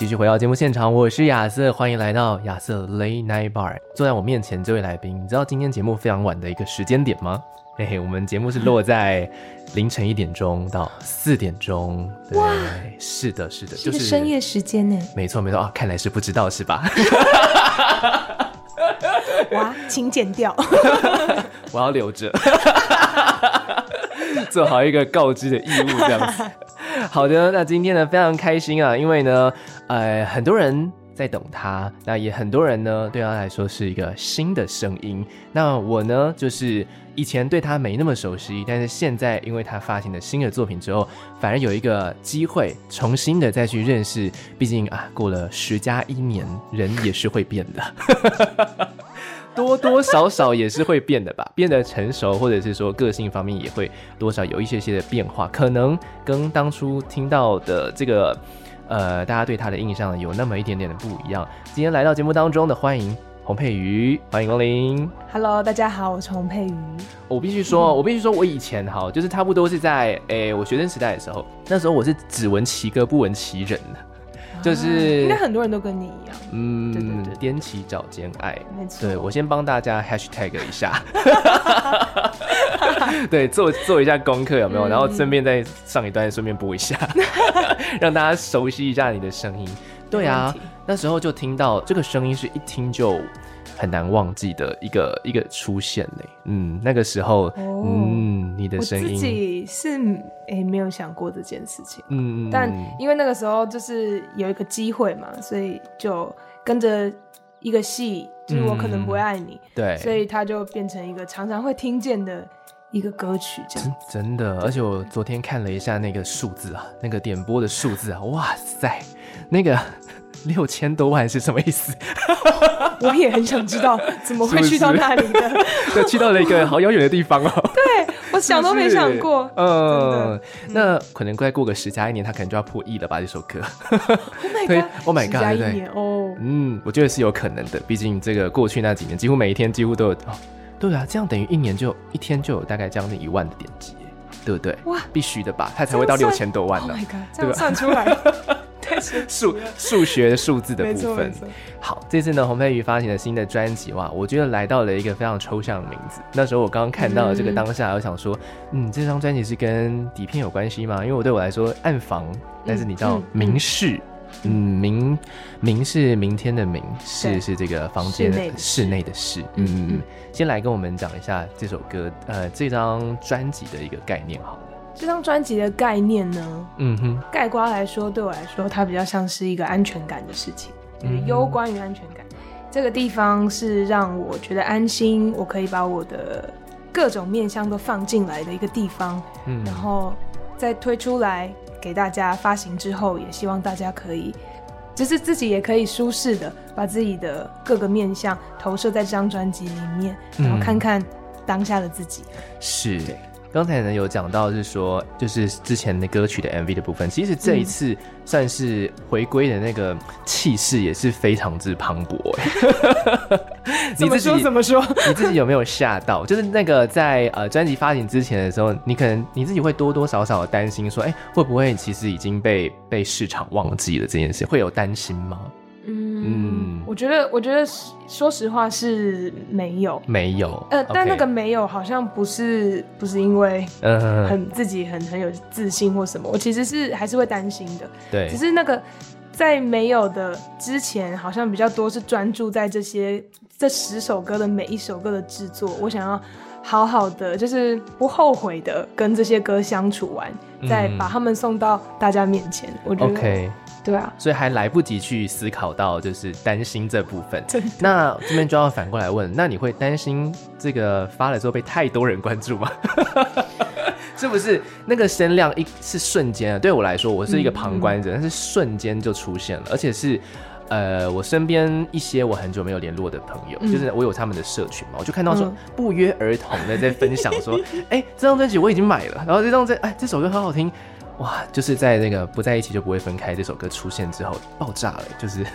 继续回到节目现场，我是亚瑟，欢迎来到亚瑟 Late Night Bar。坐在我面前这位来宾，你知道今天节目非常晚的一个时间点吗？嘿嘿，我们节目是落在凌晨一点钟到四点钟。对，哇是的，是的，就是深夜时间呢。没错，没错啊，看来是不知道是吧？哇，请剪掉，我要留着，做好一个告知的义务，这样子。好的，那今天呢非常开心啊，因为呢，呃，很多人在等他，那也很多人呢对他来说是一个新的声音。那我呢，就是以前对他没那么熟悉，但是现在因为他发行了新的作品之后，反而有一个机会重新的再去认识。毕竟啊，过了十加一年，人也是会变的。多多少少也是会变的吧，变得成熟，或者是说个性方面也会多少有一些些的变化，可能跟当初听到的这个，呃，大家对他的印象有那么一点点的不一样。今天来到节目当中的，欢迎洪佩瑜，欢迎光临。Hello，大家好，我是洪佩瑜。我必须说，我必须说，我以前哈，就是差不多是在诶、欸，我学生时代的时候，那时候我是只闻其歌不闻其人的。就是应该很多人都跟你一样，嗯，对对对，踮起脚尖爱，没错。对，我先帮大家 hashtag 一下，对，做做一下功课有没有？然后顺便再上一段，顺便播一下，让大家熟悉一下你的声音。对啊，那时候就听到这个声音，是一听就。很难忘记的一个一个出现嘞，嗯，那个时候，哦、嗯，你的声音，我自己是诶、欸、没有想过这件事情，嗯，但因为那个时候就是有一个机会嘛，所以就跟着一个戏，就是我可能不会爱你，嗯、对，所以它就变成一个常常会听见的一个歌曲，这样真，真的，而且我昨天看了一下那个数字啊，那个点播的数字啊，哇塞，那个。六千多万是什么意思？我也很想知道怎么会去到那里的。对，去到了一个好遥远的地方哦。想都没想过。嗯，那可能再过个十加一年，他可能就要破亿了吧？这首歌。Oh my god！Oh my god！对哦，嗯，我觉得是有可能的。毕竟这个过去那几年，几乎每一天几乎都有。哦，对啊，这样等于一年就一天就有大概将近一万的点击，对不对？哇，必须的吧？他才会到六千多万呢。Oh！这样算出来。数数学数字的部分，好，这次呢，洪佩瑜发行了新的专辑哇，我觉得来到了一个非常抽象的名字。那时候我刚刚看到了这个当下，嗯、我想说，嗯，这张专辑是跟底片有关系吗？因为我对我来说，暗房，但是你知道明室，嗯，明明是明天的明，室是这个房间的室内的室，嗯嗯嗯。先来跟我们讲一下这首歌，呃，这张专辑的一个概念，好。这张专辑的概念呢，嗯哼，概括来说，对我来说，它比较像是一个安全感的事情，就是攸关于安全感。这个地方是让我觉得安心，我可以把我的各种面向都放进来的一个地方。嗯，然后再推出来给大家发行之后，也希望大家可以，就是自己也可以舒适的把自己的各个面相投射在这张专辑里面，然后看看当下的自己。是。刚才呢有讲到是说，就是之前的歌曲的 MV 的部分，其实这一次算是回归的那个气势也是非常之磅礴。你自己怎么说？你自己有没有吓到？就是那个在呃专辑发行之前的时候，你可能你自己会多多少少的担心说，哎、欸，会不会其实已经被被市场忘记了这件事？会有担心吗？嗯，我觉得，我觉得，说实话是没有，没有，呃，但那个没有好像不是，不是因为很自己很很有自信或什么，我其实是还是会担心的，对，只是那个在没有的之前，好像比较多是专注在这些这十首歌的每一首歌的制作，我想要好好的，就是不后悔的跟这些歌相处完，再把他们送到大家面前，我觉得。Okay. 对啊，所以还来不及去思考到就是担心这部分。那这边就要反过来问，那你会担心这个发了之后被太多人关注吗？是不是那个声量一是瞬间啊？对我来说，我是一个旁观者，嗯嗯、但是瞬间就出现了，而且是。呃，我身边一些我很久没有联络的朋友，嗯、就是我有他们的社群嘛，我就看到说、嗯、不约而同的在分享说，哎、欸，这张专辑我已经买了，然后这张这哎这首歌很好听，哇，就是在那个不在一起就不会分开这首歌出现之后爆炸了，就是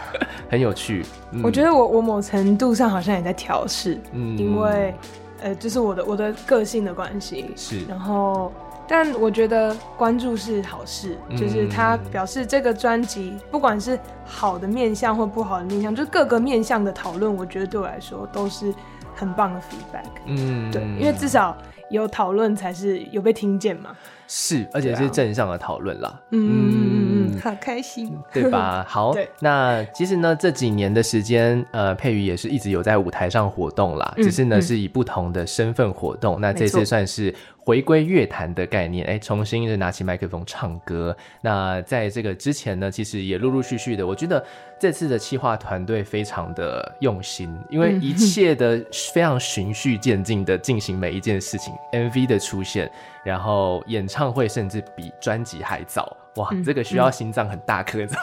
很有趣。嗯、我觉得我我某程度上好像也在调试，嗯，因为呃，就是我的我的个性的关系是，然后。但我觉得关注是好事，就是它表示这个专辑不管是好的面向或不好的面向，就是各个面向的讨论，我觉得对我来说都是很棒的 feedback。嗯，对，因为至少有讨论才是有被听见嘛。是，而且是正向的讨论啦。嗯嗯嗯嗯，好开心，对吧？好，那其实呢，这几年的时间，呃，佩瑜也是一直有在舞台上活动啦，只是呢是以不同的身份活动。那这次算是。回归乐坛的概念，哎，重新是拿起麦克风唱歌。那在这个之前呢，其实也陆陆续续的，我觉得这次的企划团队非常的用心，因为一切的非常循序渐进的进行每一件事情。MV 的出现，然后演唱会甚至比专辑还早，哇，嗯、这个需要心脏很大颗的。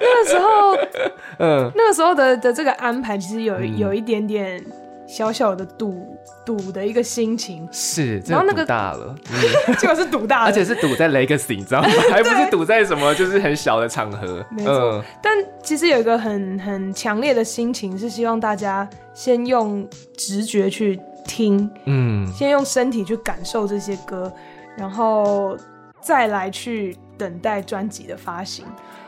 那个时候，嗯，那个时候的的这个安排，其实有有一点点。小小的赌赌的一个心情。是，然后那个赌大了，结果是赌大了，而且是赌在 Legacy，你知道吗？还不是赌在什么，就是很小的场合。没错，但其实有一个很很强烈的心情，是希望大家先用直觉去听，嗯，先用身体去感受这些歌，然后再来去等待专辑的发行，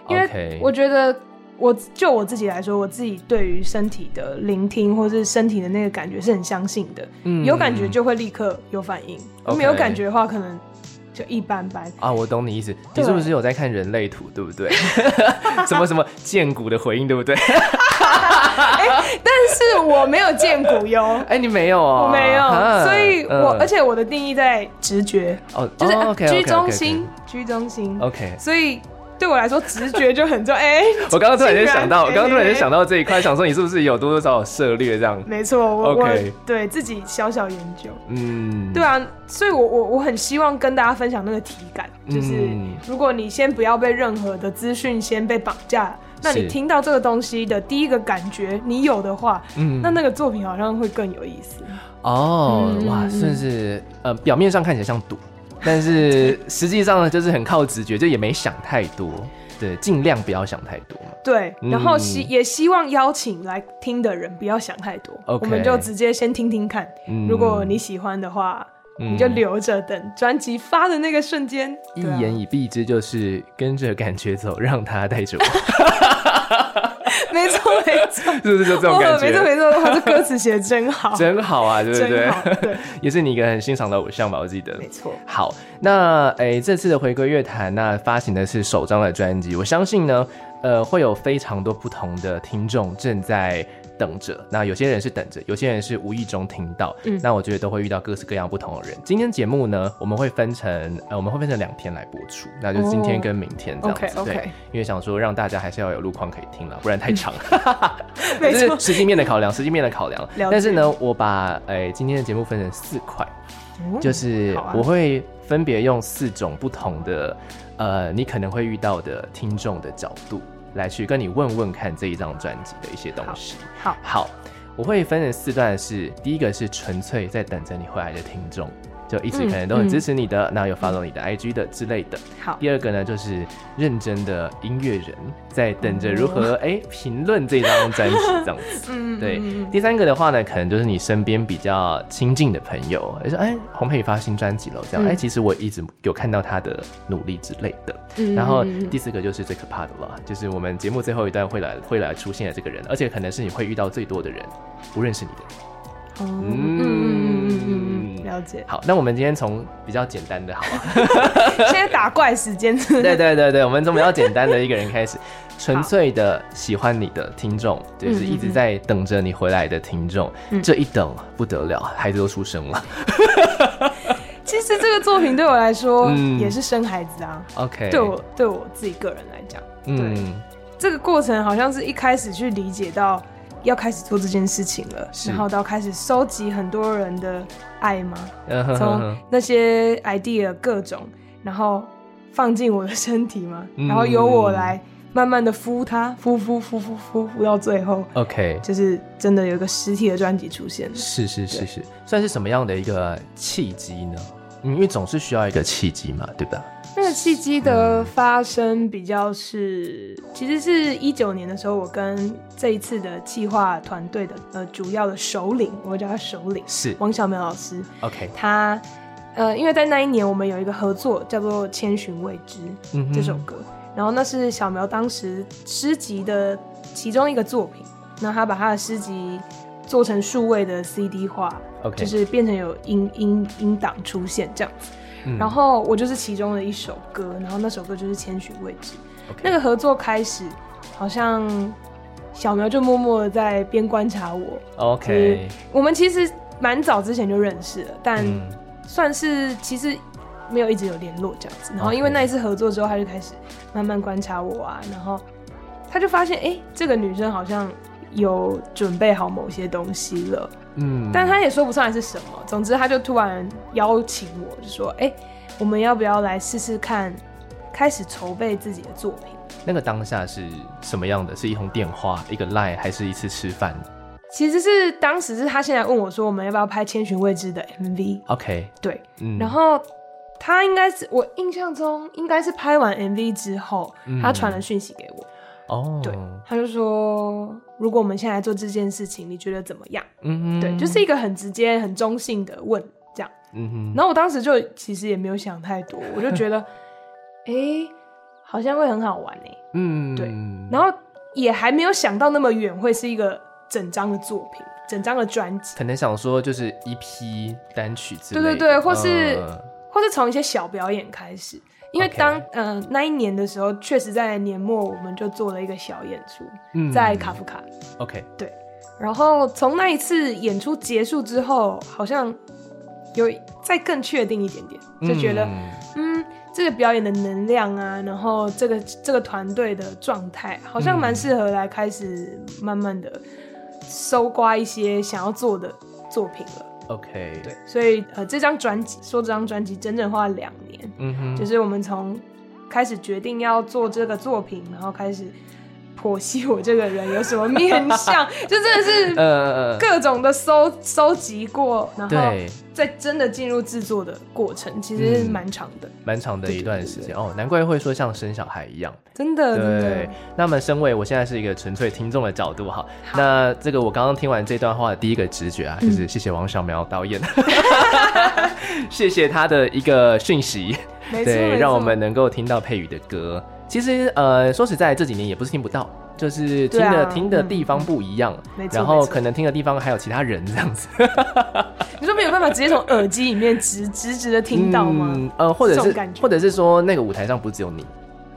因为我觉得。我就我自己来说，我自己对于身体的聆听或是身体的那个感觉是很相信的。嗯，有感觉就会立刻有反应，Okay. 没有感觉的话可能就一般般。啊，我懂你意思。你是不是有在看人类图，对不对？什么什么荐骨的回应，对不对？哎、欸，但是我没有见骨哟。哎、欸，你没有啊、哦？我没有，啊、所以我、呃、而且我的定义在直觉，哦，就是居、哦 okay, okay, okay, okay. 中心，居中心。OK，所以。对我来说，直觉就很重要。哎，我刚刚突然间想到，我刚刚突然间想到这一块，想说你是不是有多多少少涉猎这样？没错，我我对自己小小研究。嗯，对啊，所以我我我很希望跟大家分享那个体感，就是如果你先不要被任何的资讯先被绑架，那你听到这个东西的第一个感觉你有的话，嗯，那那个作品好像会更有意思。哦，哇，甚至呃，表面上看起来像赌。但是实际上呢，就是很靠直觉，就也没想太多，对，尽量不要想太多。对，然后希、嗯、也希望邀请来听的人不要想太多，Okay. 我们就直接先听听看。嗯、如果你喜欢的话，嗯、你就留着等专辑发的那个瞬间。一言以蔽之，就是跟着感觉走，让他带着我。没错没错，是不是就这种感觉？没错没错，他的歌词写的真好，真好啊，对不对？对，也是你一个很欣赏的偶像吧？我记得。没错。好，那诶，这次的回归乐坛，那发行的是首张的专辑，我相信呢，呃，会有非常多不同的听众正在。等着，那有些人是等着，有些人是无意中听到，嗯，那我觉得都会遇到各式各样不同的人。今天节目呢，我们会分成，呃，我们会分成两天来播出，那就是今天跟明天这样子，哦、对，okay, okay 因为想说让大家还是要有路况可以听了，不然太长，没错，实际面的考量，实际面的考量。但是呢，我把，哎、欸，今天的节目分成四块，嗯、就是我会分别用四种不同的，呃，你可能会遇到的听众的角度。来去跟你问问看这一张专辑的一些东西。好，好，好，我会分成四段是，是第一个是纯粹在等着你回来的听众。就一直可能都很支持你的，然后有 follow 你的 IG 的之类的。好，第二个呢，就是认真的音乐人在等着如何哎评论这张专辑这样子。嗯，对。第三个的话呢，可能就是你身边比较亲近的朋友，就说哎，洪佩瑜发新专辑了，这样哎，其实我一直有看到他的努力之类的。嗯，然后第四个就是最可怕的了，就是我们节目最后一段会来会来出现的这个人，而且可能是你会遇到最多的人，不认识你的人。嗯嗯嗯，了解。好，那我们今天从比较简单的，好吧？现在打怪时间。对对对对，我们从比较简单的一个人开始，纯粹的喜欢你的听众，就是一直在等着你回来的听众。这一等不得了，孩子都出生了。其实这个作品对我来说也是生孩子啊。OK，对我对我自己个人来讲，嗯，这个过程好像是一开始去理解到。要开始做这件事情了，然后到开始收集很多人的爱吗？从那些 idea 各种，然后放进我的身体吗？然后由我来慢慢的敷它，敷敷敷敷敷敷到最后，OK，就是真的有一个实体的专辑出现。是是是是，算是什么样的一个契机呢？因为总是需要一个契机嘛，对吧？那个契机的发生比较是，其实是一九年的时候，我跟这一次的企划团队的呃主要的首领，我会叫他首领，是。王小苗老师。OK，他呃，因为在那一年我们有一个合作叫做《千寻未知》这首歌，然后那是小苗当时诗集的其中一个作品，那他把他的诗集做成数位的 CD 化，OK，就是变成有音音音档出现这样子。然后我就是其中的一首歌，然后那首歌就是《千寻未知》。那个合作开始，好像小苗就默默的在边观察我。OK，我们其实蛮早之前就认识了，但算是其实没有一直有联络这样子。然后因为那一次合作之后，他就开始慢慢观察我啊，然后他就发现，哎，这个女生好像有准备好某些东西了。嗯，但他也说不上来是什么。总之，他就突然邀请我，就说：“哎、欸，我们要不要来试试看，开始筹备自己的作品？”那个当下是什么样的？是一通电话，一个 line，还是一次吃饭？其实是当时是他现在问我说：“我们要不要拍《千寻未知》的 MV？”OK，对，嗯，然后他应该是我印象中应该是拍完 MV 之后，嗯、他传了讯息给我。哦，对，他就说，如果我们现在做这件事情，你觉得怎么样？嗯嗯，对，就是一个很直接、很中性的问，这样。嗯哼，然后我当时就其实也没有想太多，我就觉得，哎、欸，好像会很好玩哎。嗯，对，然后也还没有想到那么远，会是一个整张的作品，整张的专辑。可能想说就是一批单曲之类的，对对对，或是、嗯、或是从一些小表演开始。因为当呃、那一年的时候，确实在年末我们就做了一个小演出，嗯、在卡夫卡。OK，对。然后从那一次演出结束之后，好像有再更确定一点点，就觉得嗯，嗯，这个表演的能量啊，然后这个这个团队的状态，好像蛮适合来开始慢慢的搜刮一些想要做的作品了。OK，对，所以呃，这张专辑说这张专辑整整花了两年，嗯哼，就是我们从开始决定要做这个作品，然后开始。剖析我这个人有什么面相，就真的是呃各种的搜搜集过，然后再真的进入制作的过程，其实蛮长的，蛮长的一段时间哦。难怪会说像生小孩一样，真的。对，那么身为我现在是一个纯粹听众的角度哈，那这个我刚刚听完这段话的第一个直觉啊，就是谢谢王小苗导演，谢谢他的一个讯息，对，让我们能够听到佩宇的歌。其实，呃，说实在，这几年也不是听不到，就是听的、啊、听的地方不一样，嗯、然后可能听的地方还有其他人这样子。你说没有办法直接从耳机里面直直直的听到吗？嗯，呃，或者是，或者是说那个舞台上不只有你。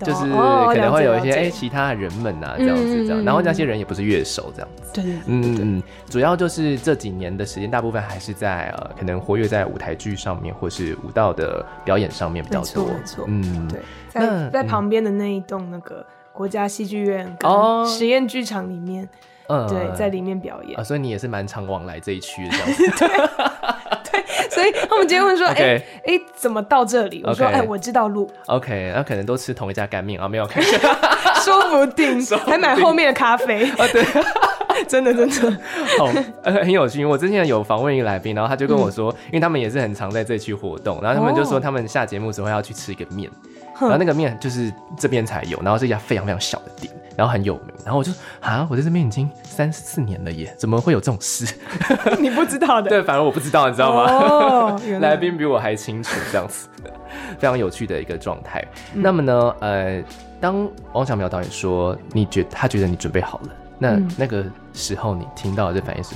就是可能会有一些哎，其他人们呐，这样子这样，然后那些人也不是乐手这样子。对对，嗯嗯，主要就是这几年的时间，大部分还是在呃，可能活跃在舞台剧上面，或是舞蹈的表演上面比较多。没错，嗯，对，在在旁边的那一栋那个国家戏剧院跟实验剧场里面，嗯，对，在里面表演。啊，所以你也是蛮常往来这一区的这样子。对，所以他们今天问说：“ 哎哎，怎么到这里？”我说：“哎，我知道路。” OK，那可能都吃同一家干面啊，没有看，说不定还买后面的咖啡啊。对，真的真的，好，很有趣。我之前有访问一个来宾，然后他就跟我说，因为他们也是很常在这区活动，然后他们就说他们下节目时候要去吃一个面，然后那个面就是这边才有，然后是一家非常非常小的店。然后很有名，然后我就啊，我在这边已经三四年了耶，怎么会有这种事？你不知道的，对，反而我不知道，你知道吗？哦，来宾比我还清楚，这样子，非常有趣的一个状态。嗯、那么呢，呃，当王小苗导演说你觉他觉得你准备好了，那、嗯、那个时候你听到的这反应是，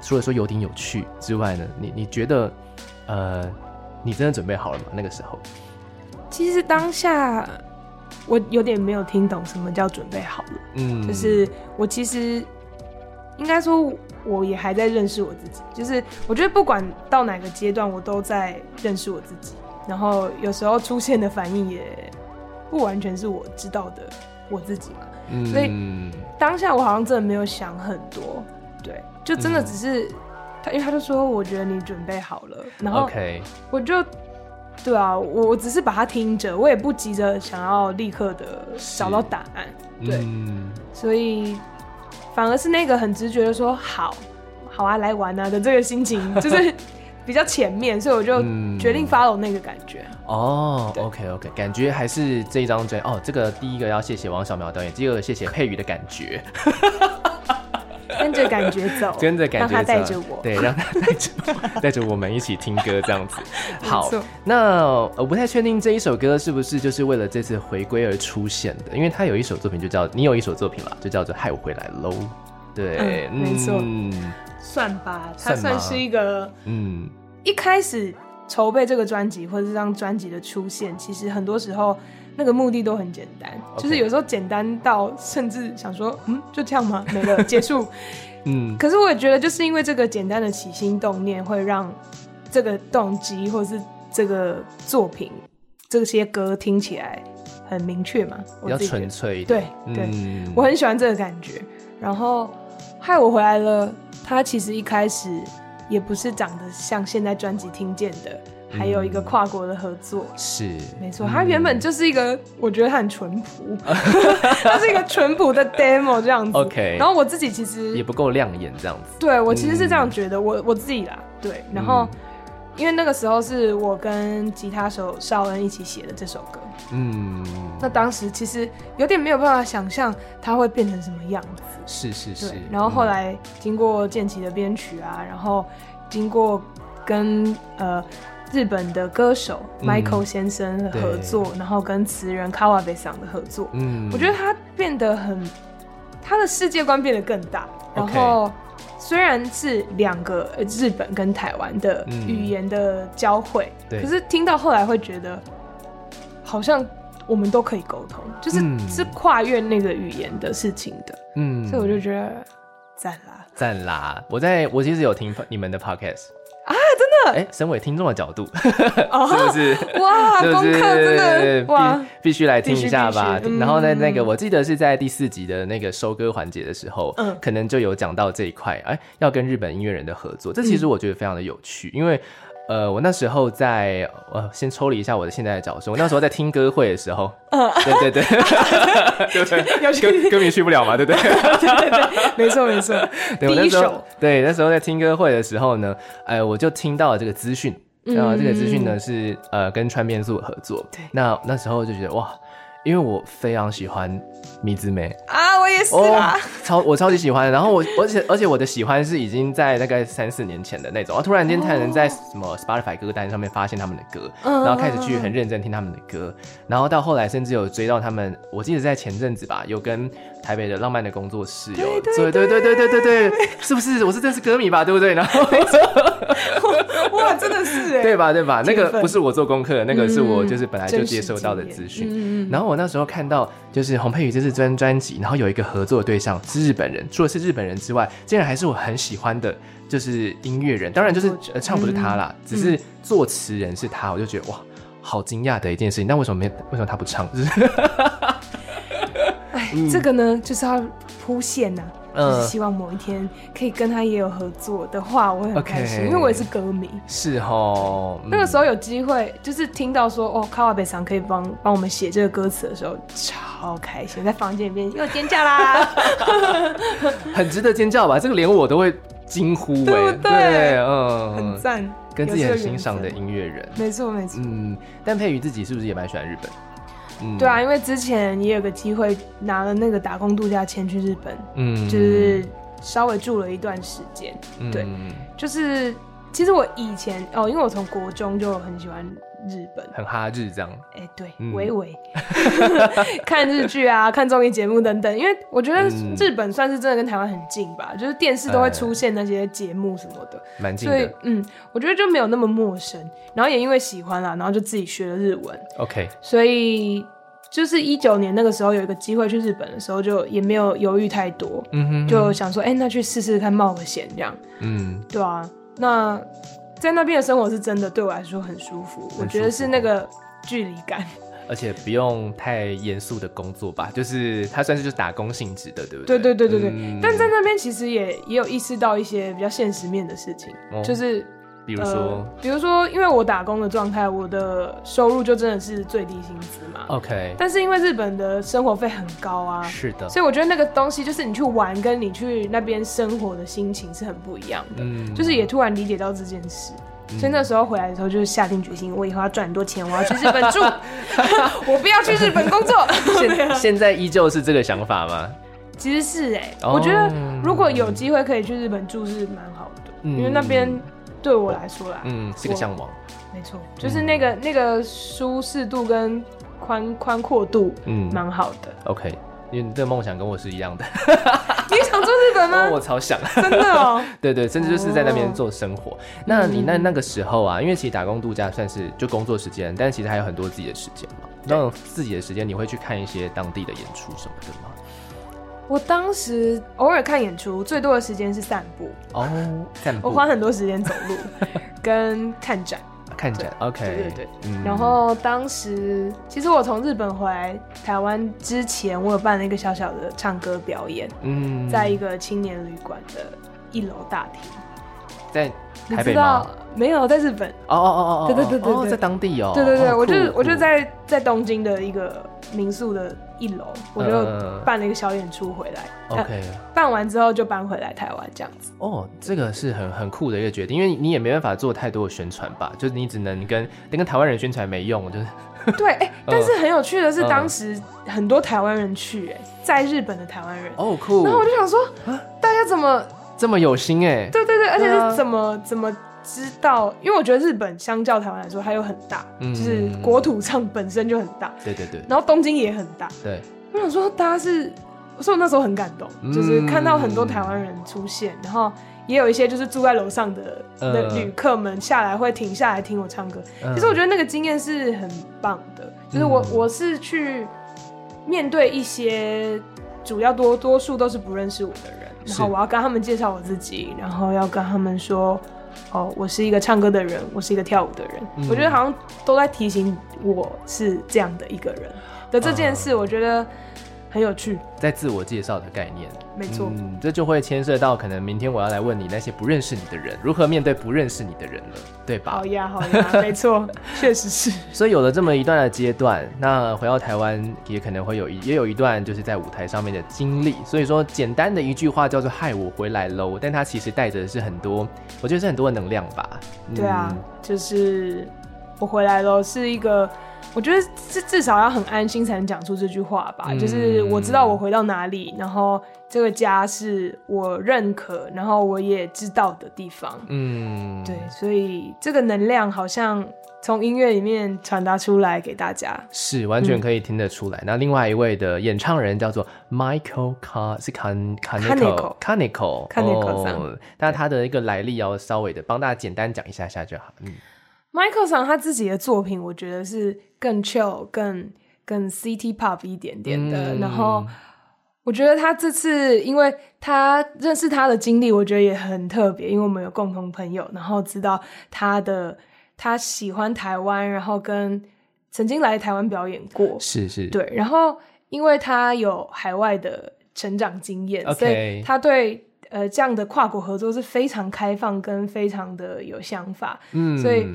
除了说有点有趣之外呢，你你觉得呃，你真的准备好了吗？那个时候，其实当下。我有点没有听懂什么叫准备好了，嗯，就是我其实应该说我也还在认识我自己，就是我觉得不管到哪个阶段，我都在认识我自己，然后有时候出现的反应也不完全是我知道的我自己嘛。嗯、所以当下我好像真的没有想很多，对，就真的只是他，嗯、因为他就说我觉得你准备好了，然后我就对啊，我我只是把它听着，我也不急着想要立刻的找到答案，对，嗯、所以反而是那个很直觉的说好。好啊，来玩啊的这个心情就是比较前面，所以我就决定 follow 那个感觉。嗯、哦对，OK OK，感觉还是这一张专哦，这个第一个要谢谢王小苗导演，第二个谢谢佩瑜的感觉，跟着感觉走，跟着感觉走，让他带着我，对，让他带着 带着我们一起听歌这样子。好，那我不太确定这一首歌是不是就是为了这次回归而出现的，因为他有一首作品就叫你有一首作品了，就叫做害我回来喽。对，嗯、没错。嗯算吧，它算是一个，嗯，一开始筹备这个专辑或者这张专辑的出现，其实很多时候那个目的都很简单.就是有时候简单到甚至想说，嗯，就这样吗？没了，结束。嗯，可是我也觉得，就是因为这个简单的起心动念，会让这个动机或是这个作品这些歌听起来很明确嘛，比较纯粹。对对，嗯、我很喜欢这个感觉。然后害我回来了。他其实一开始也不是长得像现在专辑听见的，嗯、还有一个跨国的合作，是没错。他原本就是一个，我觉得他很淳朴，他是一个淳朴的 demo 这样子。OK，然后我自己其实也不够亮眼这样子。对，我其实是这样觉得，嗯、我我自己啦。对，然后、嗯、因为那个时候是我跟吉他手邵恩一起写的这首歌，嗯，那当时其实有点没有办法想象他会变成什么样子。是是是，然后后来经过建奇的编曲啊，嗯、然后经过跟呃日本的歌手 Michael 先生的合作，嗯、然后跟词人 Kawabe 桑的合作，嗯，我觉得他变得很，他的世界观变得更大。然后虽然是两个日本跟台湾的语言的交汇，嗯、可是听到后来会觉得好像。我们都可以沟通，就是、嗯、是跨越那个语言的事情的，嗯，所以我就觉得赞啦，赞啦！我在我其实有听你们的 podcast 啊，真的，哎，身为听众的角度，哦、是不是？哇，功课真的哇，必须来听一下吧。然后呢那个，我记得是在第四集的那个收割环节的时候，嗯，可能就有讲到这一块，哎，要跟日本音乐人的合作，这其实我觉得非常的有趣，嗯、因为。呃，我那时候在，我先抽离一下我的现在的角色。我那时候在听歌会的时候，嗯，对对对，对不对？歌歌迷去不了嘛，对不 对？对对对，没错没错。对，我那时候，对，那时候在听歌会的时候呢，哎，我就听到了这个资讯，然后这个资讯呢是呃跟川边素合作，对，那那时候就觉得哇。因为我非常喜欢米子美啊，我也是啊，超我超级喜欢。然后我而且而且我的喜欢是已经在大概三四年前的那种，然后突然间才能在什么 Spotify 歌单上面发现他们的歌，然后开始去很认真听他们的歌，然后到后来甚至有追到他们。我记得在前阵子吧，有跟台北的浪漫的工作室有对对对对对对对，是不是？我是真是歌迷吧，对不对？然后 哇，真的是哎，对吧？对吧？那个不是我做功课，那个是我就是本来就接收到的资讯，然后我。那时候看到，就是洪佩瑜这次专专辑，然后有一个合作的对象是日本人，除了是日本人之外，竟然还是我很喜欢的，就是音乐人。当然，就是唱不是他啦，嗯、只是作词人是他，我就觉得哇，好惊讶的一件事情。那为什么没？为什么他不唱？就是，哎，这个呢，就是要铺线呐、啊。就是希望某一天可以跟他也有合作的话，我会很开心，因为我也是歌迷。是哦，那个时候有机会，就是听到说哦，卡瓦贝桑可以帮帮我们写这个歌词的时候，超开心，在房间里面又尖叫啦，很值得尖叫吧？这个连我都会惊呼哎，对不对？嗯，很赞，跟自己很欣赏的音乐人，没错没错。嗯，但佩瑜自己是不是也蛮喜欢日本？嗯、对啊，因为之前也有个机会拿了那个打工度假签去日本，嗯，就是稍微住了一段时间，嗯、对，就是其实我以前哦，因为我从国中就很喜欢日本，很哈日这样，哎、欸，对，微微、嗯、看日剧啊，看综艺节目等等，因为我觉得日本算是真的跟台湾很近吧，嗯、就是电视都会出现那些节目什么的，蛮、嗯、近的，所以嗯，我觉得就没有那么陌生，然后也因为喜欢啦，然后就自己学了日文，OK，所以。就是一九年那个时候有一个机会去日本的时候，就也没有犹豫太多，嗯哼哼，就想说，哎、欸，那去试试看冒个险这样，嗯，对啊，那在那边的生活是真的对我来说很舒服，舒服我觉得是那个距离感。而且不用太严肃的工作吧，就是他算是就是打工性质的，对不对？对对对对对。嗯、但在那边其实也也有意识到一些比较现实面的事情，哦、就是比如说、呃，比如说，因为我打工的状态，我的收入就真的是最低薪资嘛。OK。但是因为日本的生活费很高啊，是的，所以我觉得那个东西就是你去玩，跟你去那边生活的心情是很不一样的。嗯。就是也突然理解到这件事。所以那时候回来的时候，就是下定决心，我以后要赚很多钱，我要去日本住，我不要去日本工作。现 现在依旧是这个想法吗？其实是哎、欸，oh, 我觉得如果有机会可以去日本住是蛮好的，嗯、因为那边对我来说啦，嗯，是个向往。没错，就是那个、嗯、那个舒适度跟宽宽阔度，嗯，蛮好的。OK。因为你这个梦想跟我是一样的 你想做日本吗？我超想，真的哦。对对，甚至就是在那边做生活。那你那那个时候啊，因为其实打工度假算是就工作时间，但是其实还有很多自己的时间嘛。那种自己的时间，你会去看一些当地的演出什么的吗？我当时偶尔看演出，最多的时间是散步哦，散步。我花很多时间走路 跟看展。看展，OK，对对对。嗯、然后当时，其实我从日本回来台湾之前，我有办了一个小小的唱歌表演，嗯，在一个青年旅馆的一楼大厅，在台北吗？没有，在日本。哦哦哦哦，对对对对，哦、在当地哦。对对对，哦、我就我就在在东京的一个民宿的一楼，我就办了一个小演出回来。呃、OK，办完之后就搬回来台湾这样子。哦，这个是很很酷的一个决定，因为你也没办法做太多的宣传吧，就是你只能跟跟台湾人宣传没用，就是。对，哎、欸，但是很有趣的是，当时很多台湾人去，哎，在日本的台湾人。哦，酷。然后我就想说，大家怎么这么有心？哎，对对对，而且是怎么、啊、怎么。知道，因为我觉得日本相较台湾来说，它又很大，嗯、就是国土上本身就很大。对对对。然后东京也很大。对。我想说，大家是，所以我那时候很感动，嗯、就是看到很多台湾人出现，然后也有一些就是住在楼上的的旅客们下来会停下来听我唱歌。呃、其实我觉得那个经验是很棒的，就是我、嗯、我是去面对一些主要多多数都是不认识我的人，然后我要跟他们介绍我自己，然后要跟他们说。哦，我是一个唱歌的人，我是一个跳舞的人，嗯、我觉得好像都在提醒我是这样的一个人。的这件事，我觉得很有趣，在自我介绍的概念，没错，嗯，这就会牵涉到可能明天我要来问你那些不认识你的人如何面对不认识你的人了，对吧？好呀，好呀，没错，确实是。所以有了这么一段的阶段，那回到台湾也可能会有一也有一段就是在舞台上面的经历。所以说，简单的一句话叫做“嗨，我回来喽”，但它其实带着的是很多，我觉得是很多的能量吧。嗯、对啊，就是我回来喽，是一个。我觉得至至少要很安心才能讲出这句话吧，嗯、就是我知道我回到哪里，然后这个家是我认可，然后我也知道的地方。嗯，对，所以这个能量好像从音乐里面传达出来给大家，是完全可以听得出来。嗯、那另外一位的演唱人叫做 Michael Car 是 Can Kaneko Kaneko Kaneko，那他的一个来历要稍微的帮大家简单讲一下下就好。嗯。Michael 上他自己的作品，我觉得是更 chill、更更 city pop 一点点的。嗯、然后我觉得他这次，因为他认识他的经历，我觉得也很特别，因为我们有共同朋友，然后知道他的他喜欢台湾，然后跟曾经来台湾表演过，是是，对。然后因为他有海外的成长经验所以他对呃这样的跨国合作是非常开放跟非常的有想法，嗯，所以。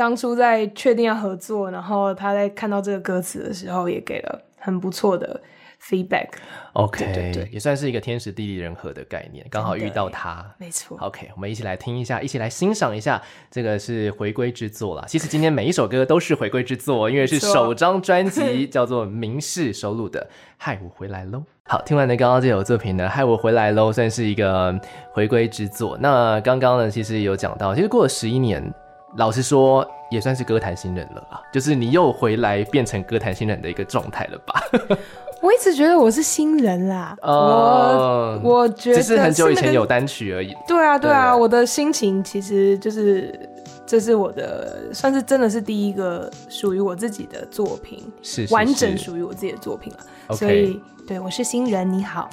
当初在确定要合作，然后他在看到这个歌词的时候，也给了很不错的 feedback。OK，对对对，也算是一个天时地利人和的概念，刚好遇到他，没错。OK，我们一起来听一下，一起来欣赏一下，这个是回归之作啦。其实今天每一首歌都是回归之作，因为是首张专辑叫做《明示》收录的《嗨，我回来喽》。好，听完了刚刚这首作品呢，《嗨，我回来喽》算是一个回归之作。那刚刚呢，其实有讲到，其实过了十一年。老实说，也算是歌坛新人了啊，就是你又回来变成歌坛新人的一个状态了吧？我一直觉得我是新人啦，呃、我我觉得只是很久以前有单曲而已。对啊，对啊，对啊，我的心情其实就是这是我的，算是真的是第一个属于我自己的作品，是完整属于我自己的作品了。所以，对，我是新人，你好，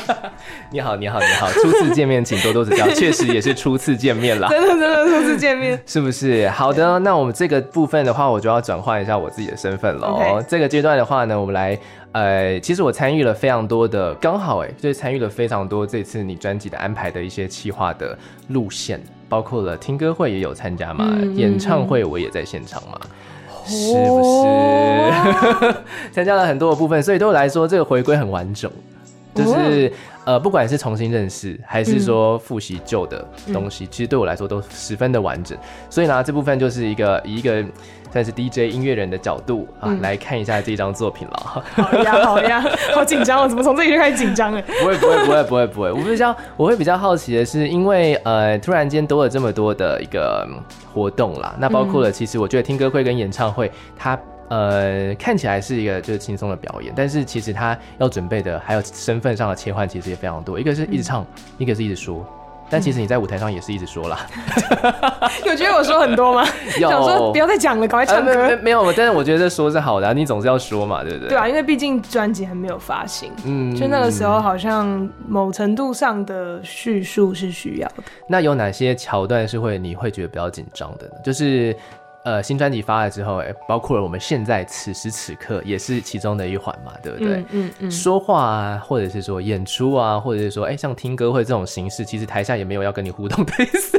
你好，你好，你好，初次见面，请多多指教。确实也是初次见面啦，真的，真的初次见面，是不是？好的，那我们这个部分的话，我就要转换一下我自己的身份了。这个阶段的话呢，我们来，呃，其实我参与了非常多的，刚好哎，就是参与了非常多这次你专辑的安排的一些企划的路线。包括了听歌会也有参加嘛，嗯、演唱会我也在现场嘛，嗯、是不是？参、哦、加了很多的部分，所以对我来说，这个回归很完整，就是、哦、呃，不管是重新认识，还是说复习旧的东西，嗯、其实对我来说都十分的完整。所以呢，这部分就是一个以一个。算是 DJ 音乐人的角度啊，嗯、来看一下这张作品了。好呀，好呀，好紧张哦！怎么从这里就开始紧张了？不会，不会，不会，不会，不会。我比较，我会比较好奇的是，因为呃，突然间多了这么多的一个活动啦，那包括了，其实我觉得听歌会跟演唱会，它呃看起来是一个就是轻松的表演，但是其实他要准备的还有身份上的切换，其实也非常多。一个是一直唱，嗯、一个是一直说。但其实你在舞台上也是一直说啦，有觉得我说很多吗？有想说不要再讲了，赶快唱歌。没有，但是我觉得说是好的、啊，你总是要说嘛，对不对？对啊，因为毕竟专辑还没有发行，嗯，就那个时候好像某程度上的叙述是需要的。那有哪些桥段是会你会觉得比较紧张的呢？就是。呃，新专辑发了之后，哎，包括了我们现在此时此刻也是其中的一环嘛，对不对？嗯嗯，嗯说话啊，或者是说演出啊，或者是说，哎，像听歌会这种形式，其实台下也没有要跟你互动的意思，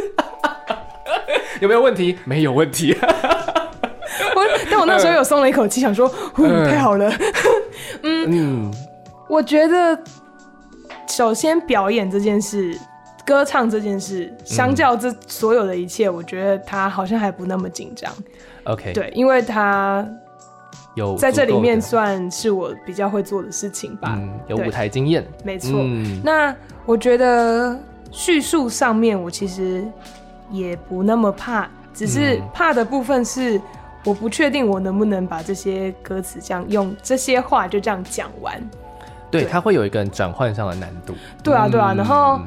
有没有问题？没有问题。我，但我那时候有松了一口气，想说，嗯，太好了。嗯嗯，我觉得首先表演这件事。歌唱这件事，相较这所有的一切，嗯、我觉得他好像还不那么紧张。OK，对，因为他有在这里面算是我比较会做的事情吧，嗯、有舞台经验，没错。嗯、那我觉得叙述上面，我其实也不那么怕，只是怕的部分是我不确定我能不能把这些歌词这样用这些话就这样讲完。对，它会有一个转换上的难度。对啊，对啊，然后。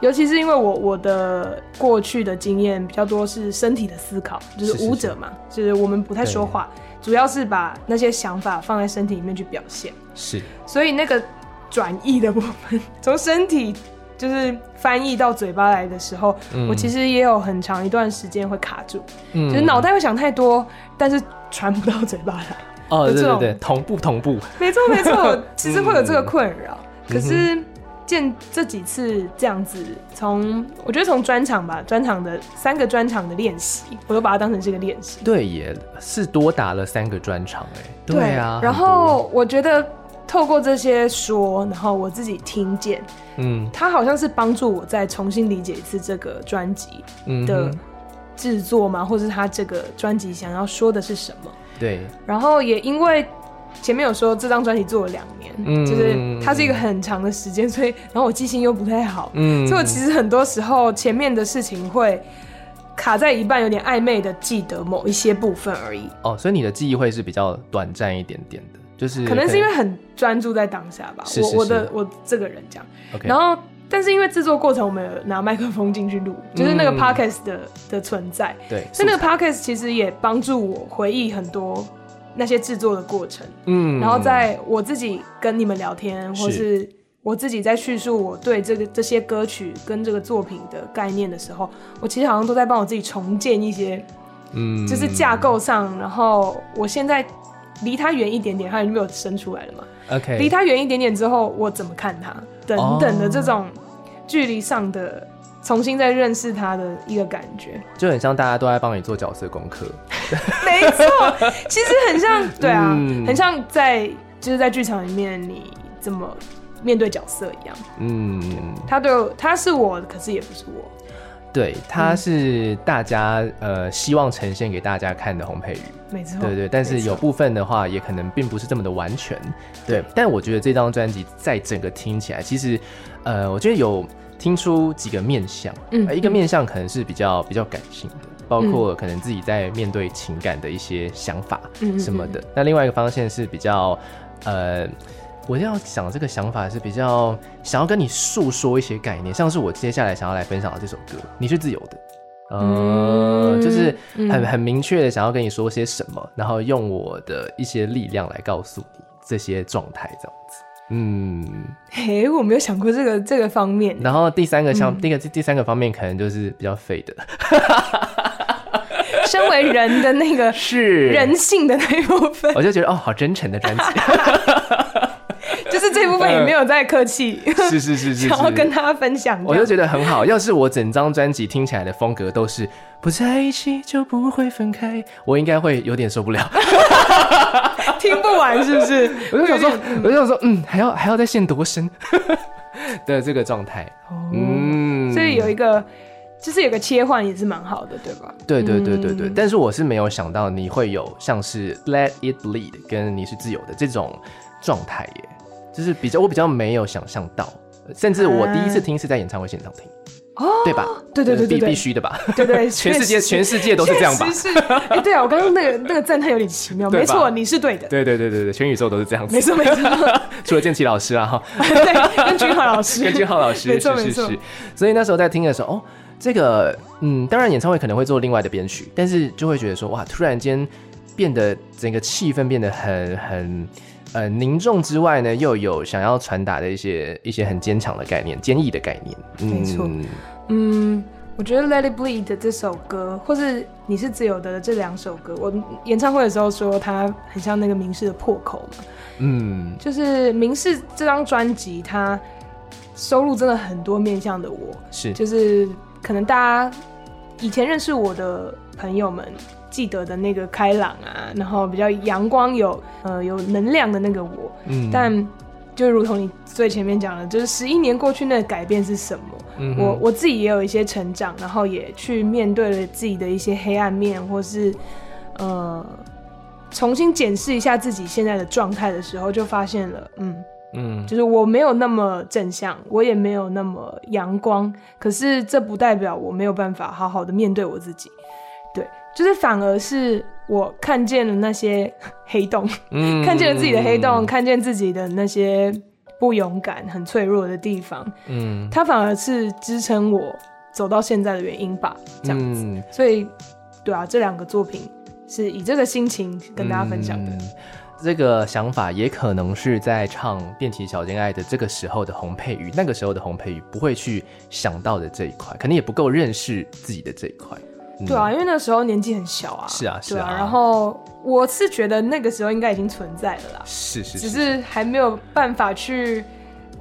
尤其是因为我我的过去的经验比较多是身体的思考，就是舞者嘛，是。是是，就是我们不太说话，主要是把那些想法放在身体里面去表现。是，所以那个转译的部分，从身体就是翻译到嘴巴来的时候，嗯、我其实也有很长一段时间会卡住，嗯、就是脑袋会想太多，但是传不到嘴巴来。哦，对对对，同步同步，没错没错，其实会有这个困扰，嗯、可是。见这几次这样子，从我觉得从专场吧，专场的三个专场的练习，我都把它当成是一个练习。对，也是多打了三个专场哎。对啊。然后我觉得透过这些说，然后我自己听见，嗯，它好像是帮助我再重新理解一次这个专辑的制作嘛，嗯、或者是他这个专辑想要说的是什么。对。然后也因为。前面有说这张专辑做了两年，嗯，就是它是一个很长的时间，所以然后我记性又不太好，嗯，所以我其实很多时候前面的事情会卡在一半，有点暧昧的记得某一些部分而已。哦，所以你的记忆会是比较短暂一点点的，就是可能是因为很专注在当下吧。是是是我我的我这个人这样.然后但是因为制作过程我们有拿麦克风进去录，就是那个 podcast 的、嗯、的存在，对，所以那个 podcast 其实也帮助我回忆很多。那些制作的过程，嗯，然后在我自己跟你们聊天，是或是我自己在叙述我对这个这些歌曲跟这个作品的概念的时候，我其实好像都在帮我自己重建一些，嗯，就是架构上。然后我现在离他远一点点，他已经被我生出来了嘛？OK，离他远一点点之后，我怎么看他？等等的这种距离上的。重新再认识他的一个感觉，就很像大家都在帮你做角色功课。没错，其实很像，对啊，嗯、很像在就是在剧场里面你这么面对角色一样。嗯，他对他是我，可是也不是我。对，它是大家、嗯、呃希望呈现给大家看的洪珮瑜。没错，对对，但是有部分的话也可能并不是这么的完全。对，但我觉得这张专辑在整个听起来，其实呃，我觉得有。听出几个面相，嗯，一个面相可能是比较比较感性的，包括可能自己在面对情感的一些想法，嗯，什么的。那另外一个方向是比较，呃，我要想这个想法是比较想要跟你诉说一些概念，像是我接下来想要来分享的这首歌，你是自由的，嗯，就是很很明确的想要跟你说些什么，然后用我的一些力量来告诉你这些状态，这样子。嗯，嘿，我没有想过这个这个方面。然后第三个像第一个第三个方面，可能就是比较废的。身为人的那个是人性的那一部分，我就觉得哦，好真诚的专辑。部分也没有在客气，是是是是，想要跟大家分享。我就觉得很好。要是我整张专辑听起来的风格都是不在一起就不会分开，我应该会有点受不了，听不完是不是？我就想说，我就想说，嗯，还要还要再陷多深 的这个状态，嗯，所以有一个就是有个切换也是蛮好的，对吧？对对对对对。但是我是没有想到你会有像是 Let It Bleed 跟你是自由的这种状态耶。就是比较，我比较没有想象到，甚至我第一次听是在演唱会现场听，哦，对吧？对对对对，必必须的吧？对对，全世界全世界都是这样吧？是，哎，对啊，我刚刚那个那个赞叹有点奇妙，没错，你是对的，对对对对对，全宇宙都是这样子，没错没错，除了建奇老师啊哈，对，跟君浩老师，跟君浩老师，没错没错，所以那时候在听的时候，哦，这个，嗯，当然演唱会可能会做另外的编曲，但是就会觉得说，哇，突然间变得整个气氛变得很很。呃，凝重之外呢，又有想要传达的一些一些很坚强的概念，坚毅的概念。没错，嗯，我觉得《Let It Bleed》这首歌，或是《你是自由的》这两首歌，我演唱会的时候说它很像那个明世的破口嘛。嗯，就是明世这张专辑，它收录真的很多面向的我，是，就是可能大家以前认识我的朋友们。记得的那个开朗啊，然后比较阳光有、呃有能量的那个我，嗯，但就如同你最前面讲的，就是十一年过去，那个改变是什么？嗯，我我自己也有一些成长，然后也去面对了自己的一些黑暗面，或是呃重新检视一下自己现在的状态的时候，就发现了，嗯嗯，就是我没有那么正向，我也没有那么阳光，可是这不代表我没有办法好好的面对我自己，对。就是反而是我看见了那些黑洞，嗯，看见了自己的黑洞，嗯、看见自己的那些不勇敢、很脆弱的地方，嗯，它反而是支撑我走到现在的原因吧，这样子。嗯、所以，对啊，这两个作品是以这个心情跟大家分享的。嗯、这个想法也可能是在唱《踮起脚尖爱》的这个时候的洪佩瑜，那个时候的洪佩瑜不会去想到的这一块，可能也不够认识自己的这一块。对啊，因为那时候年纪很小啊。是啊，是啊。然后我是觉得那个时候应该已经存在了啦。是是是。只是还没有办法去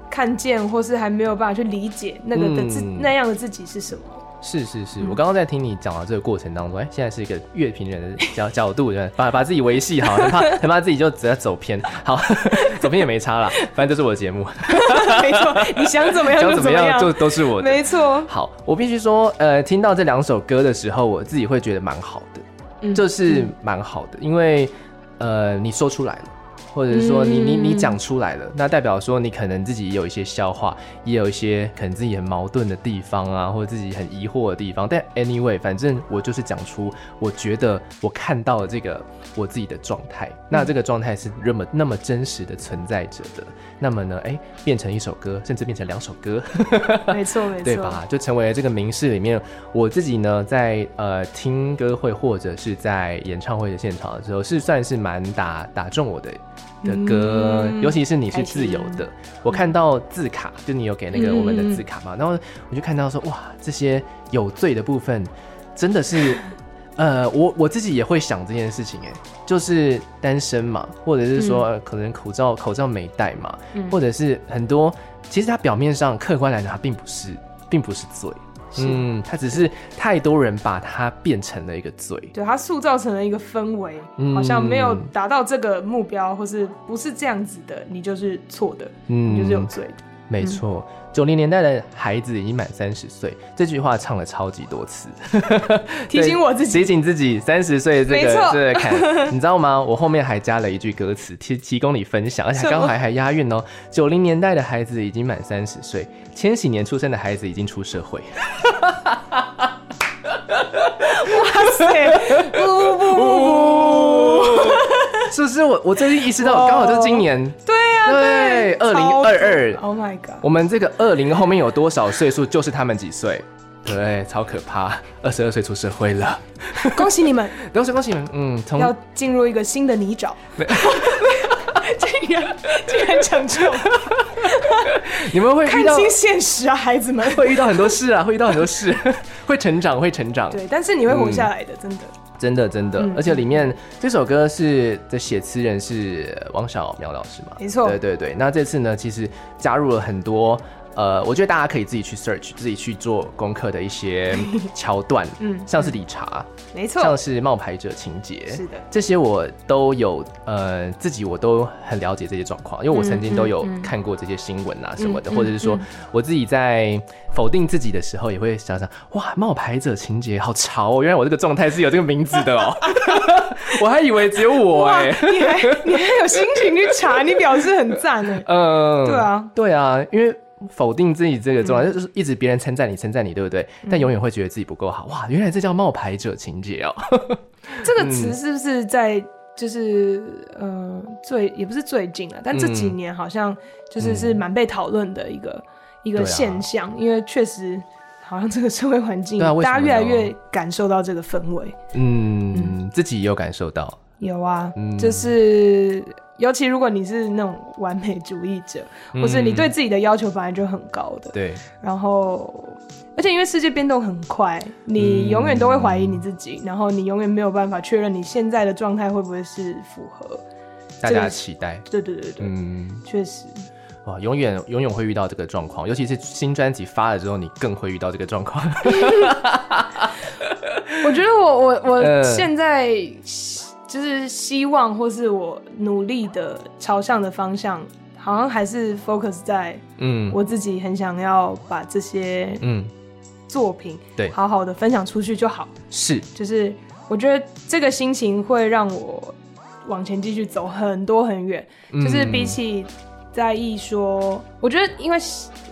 看见，或是还没有办法去理解那个的自、嗯、那样的自己是什么。是是是，我刚刚在听你讲的这个过程当中，哎，现在是一个乐评人的角 角度，对，把把自己维系好，很怕很怕自己就直接走偏。好，走偏也没差啦，反正这是我的节目。没错，你想怎么样就怎么样，就都是我的。没错。好，我必须说，呃，听到这两首歌的时候，我自己会觉得蛮好的，嗯、就是蛮好的，因为呃，你说出来了。或者说你你你讲出来了，那代表说你可能自己也有一些消化，也有一些可能自己很矛盾的地方啊，或者自己很疑惑的地方。但 anyway，反正我就是讲出我觉得我看到了这个我自己的状态，那这个状态是那么那么真实的存在着的。那么呢，哎、欸，变成一首歌，甚至变成两首歌，没错没错，对吧？就成为了这个名士里面，我自己呢在呃听歌会或者是在演唱会的现场的时候，是算是蛮打打中我的。的歌，嗯、尤其是你是自由的，我看到字卡，就你有给那个我们的字卡嘛，嗯、然后我就看到说，哇，这些有罪的部分，真的是，呃，我我自己也会想这件事情，哎，就是单身嘛，或者是说、嗯、可能口罩口罩没戴嘛，嗯、或者是很多，其实它表面上客观来讲，它并不是，并不是罪。是。嗯，他只是太多人把它变成了一个罪，对，他塑造成了一个氛围，嗯、好像没有达到这个目标，或是不是这样子的，你就是错的，嗯，你就是有罪的，没错。九零、嗯、年代的孩子已经满三十岁，这句话唱了超级多次，提醒我自己，提醒自己三十岁这个错这个坎，你知道吗？我后面还加了一句歌词，提提供你分享，而且刚好还还押韵哦。九零年代的孩子已经满三十岁。千禧年出生的孩子已经出社会，哇塞！不不不不，是不是？我我最近意识到，刚好就是今年，对呀，对，二零二二，Oh my god！我们这个二零后面有多少岁数，就是他们几岁。对，超可怕，二十二岁出社会了，恭喜你们，恭喜恭喜你们，嗯，从要进入一个新的泥沼。竟然竟然成就，你们会看清现实啊，孩子们。会遇到很多事啊，会遇到很多事，会成长，会成长。对，但是你会活下来的，真的，真的，真的。而且里面这首歌是的写词人是汪小苗老师嘛？没错，对对对。那这次呢，其实加入了很多。呃，我觉得大家可以自己去 search，自己去做功课的一些 桥段，嗯，像是理查，没错，像是冒牌者情节，是的，这些我都有，呃，自己我都很了解这些状况，因为我曾经都有看过这些新闻啊什么的，或者是说我自己在否定自己的时候，也会想想，哇，冒牌者情节好潮哦，原来我这个状态是有这个名字的哦，我还以为只有我哎，你还你还有心情去查，你表示很赞哎，嗯，对啊，对啊，因为。否定自己这个状态，嗯、就是一直别人称赞你，称赞你，对不对？嗯、但永远会觉得自己不够好。哇，原来这叫冒牌者情节哦。这个词是不是在就是呃最也不是最近了，但这几年好像就是是蛮被讨论的一个、嗯、一个现象，啊、因为确实好像这个社会环境，啊、大家越来越感受到这个氛围。嗯，嗯自己也有感受到。有啊，嗯、就是。尤其如果你是那种完美主义者，或是你对自己的要求本来就很高的，对，然后，而且因为世界变动很快，你永远都会怀疑你自己，然后你永远没有办法确认你现在的状态会不会是符合大家的期待。对对对对，嗯，确实。哇，永远永远会遇到这个状况，尤其是新专辑发了之后，你更会遇到这个状况。我觉得我我我现在。就是希望，或是我努力的朝向的方向，好像还是 focus 在，嗯，我自己很想要把这些，嗯，作品，对，好好的分享出去就好。是，就是我觉得这个心情会让我往前继续走很多很远。嗯，就是比起在意说，我觉得，因为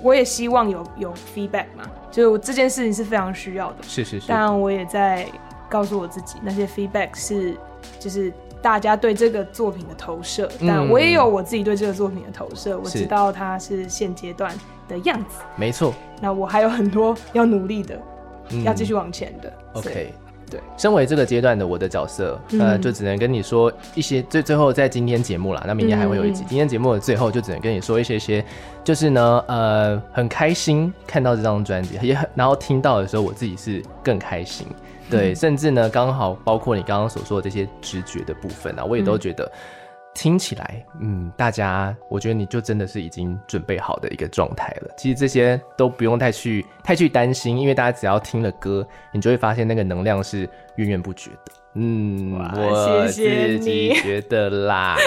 我也希望有有 feedback 嘛，就是这件事情是非常需要的。是是是，但我也在告诉我自己，那些 feedback 是。就是大家对这个作品的投射，嗯、但我也有我自己对这个作品的投射。是我知道它是现阶段的样子，没错。那我还有很多要努力的，嗯、要继续往前的。OK，对。身为这个阶段的我的角色，嗯、呃，就只能跟你说一些最最后在今天节目啦。那明天还会有一集。嗯、今天节目的最后就只能跟你说一些些，就是呢，呃，很开心看到这张专辑，也很然后听到的时候，我自己是更开心。对，甚至呢，刚好包括你刚刚所说的这些直觉的部分啊，我也都觉得听起来，嗯，大家，我觉得你就真的是已经准备好的一个状态了。其实这些都不用太去太去担心，因为大家只要听了歌，你就会发现那个能量是源源不绝的。嗯，我自己觉得啦，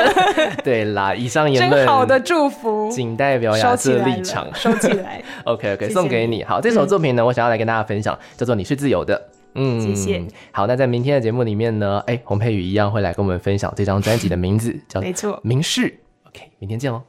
对啦，以上言论好的祝福，仅代表亚瑟立场，收起来。OK OK，送给你。好，这首作品呢，嗯、我想要来跟大家分享，叫做《你是自由的》。嗯，谢谢。好，那在明天的节目里面呢，哎，洪佩宇一样会来跟我们分享这张专辑的名字，叫没错，明示。OK，明天见喽。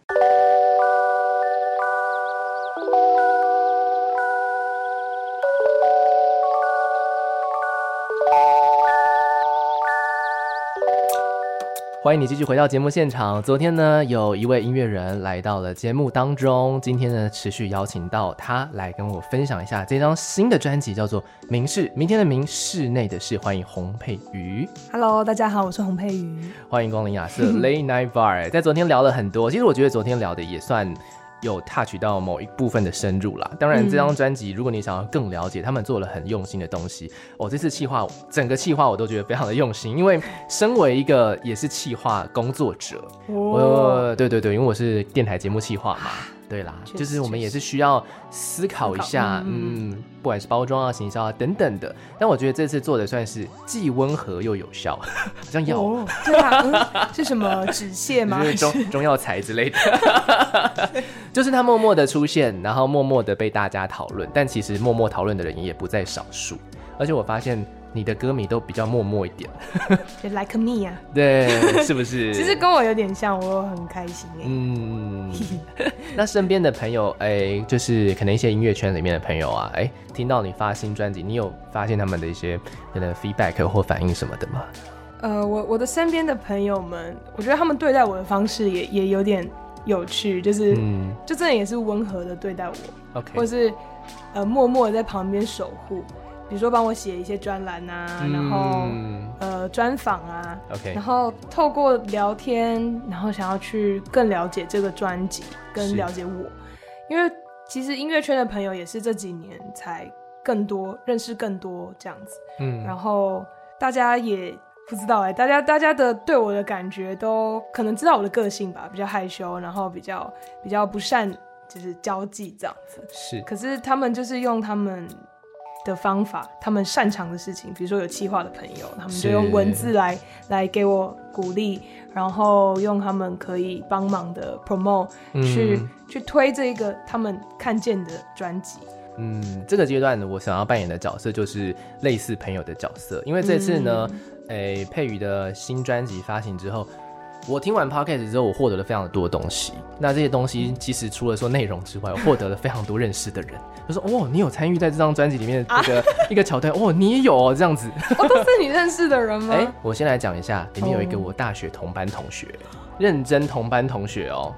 欢迎你继续回到节目现场。昨天呢，有一位音乐人来到了节目当中。今天呢，持续邀请到他来跟我分享一下这张新的专辑，叫做《明室》。明天的明，室内的室。欢迎洪佩瑜。Hello，大家好，我是洪佩瑜。欢迎光临亚瑟 Late Night Bar。在昨天聊了很多，其实我觉得昨天聊的也算。有 touch 到某一部分的深入啦。当然，这张专辑如果你想要更了解，他们做了很用心的东西。我、哦、这次企划，整个企划我都觉得非常的用心，因为身为一个也是企划工作者，我、哦、对对对，因为我是电台节目企划嘛。对啦，就是我们也是需要思考一下，嗯，嗯，不管是包装啊、行销啊等等的。但我觉得这次做的算是既温和又有效，好像药、哦，对啊、嗯，是什么止泻吗？是中 中药材之类的，就是他默默的出现，然后默默的被大家讨论。但其实默默讨论的人也不在少数，而且我发现。你的歌迷都比较默默一点，就 like me 啊，对，是不是？其实跟我有点像，我很开心哎。嗯，那身边的朋友，哎、欸，就是可能一些音乐圈里面的朋友啊，哎、欸，听到你发新专辑，你有发现他们的一些可能 feedback 或反应什么的吗？呃，我我的身边的朋友们，我觉得他们对待我的方式也也有点有趣，就是，嗯，就真的也是温和的对待我，OK，或是呃默默的在旁边守护，比如说帮我写一些专栏啊，嗯、然后呃专访啊，OK，然后透过聊天，然后想要去更了解这个专辑，跟了解我，因为其实音乐圈的朋友也是这几年才更多认识更多这样子，嗯，然后大家也。不知道哎、欸，大家大家的对我的感觉都可能知道我的个性吧，比较害羞，然后比较比较不善就是交际这样子。是，可是他们就是用他们的方法，他们擅长的事情，比如说有企划的朋友，他们就用文字来来给我鼓励，然后用他们可以帮忙的 promote 去、嗯、去推这一个他们看见的专辑。嗯，这个阶段，我想要扮演的角色就是类似朋友的角色，因为这次呢。嗯诶、欸，珮宇的新专辑发行之后，我听完 Podcast 之后，我获得了非常多的东西。那这些东西其实除了说内容之外，我获得了非常多认识的人。他说哦，你有参与在这张专辑里面的这个、啊、一个桥段哦，你也有哦，这样子。哦，都是你认识的人吗？哎、欸，我先来讲一下，里面有一个我大学同班同学，哦、认真同班同学哦，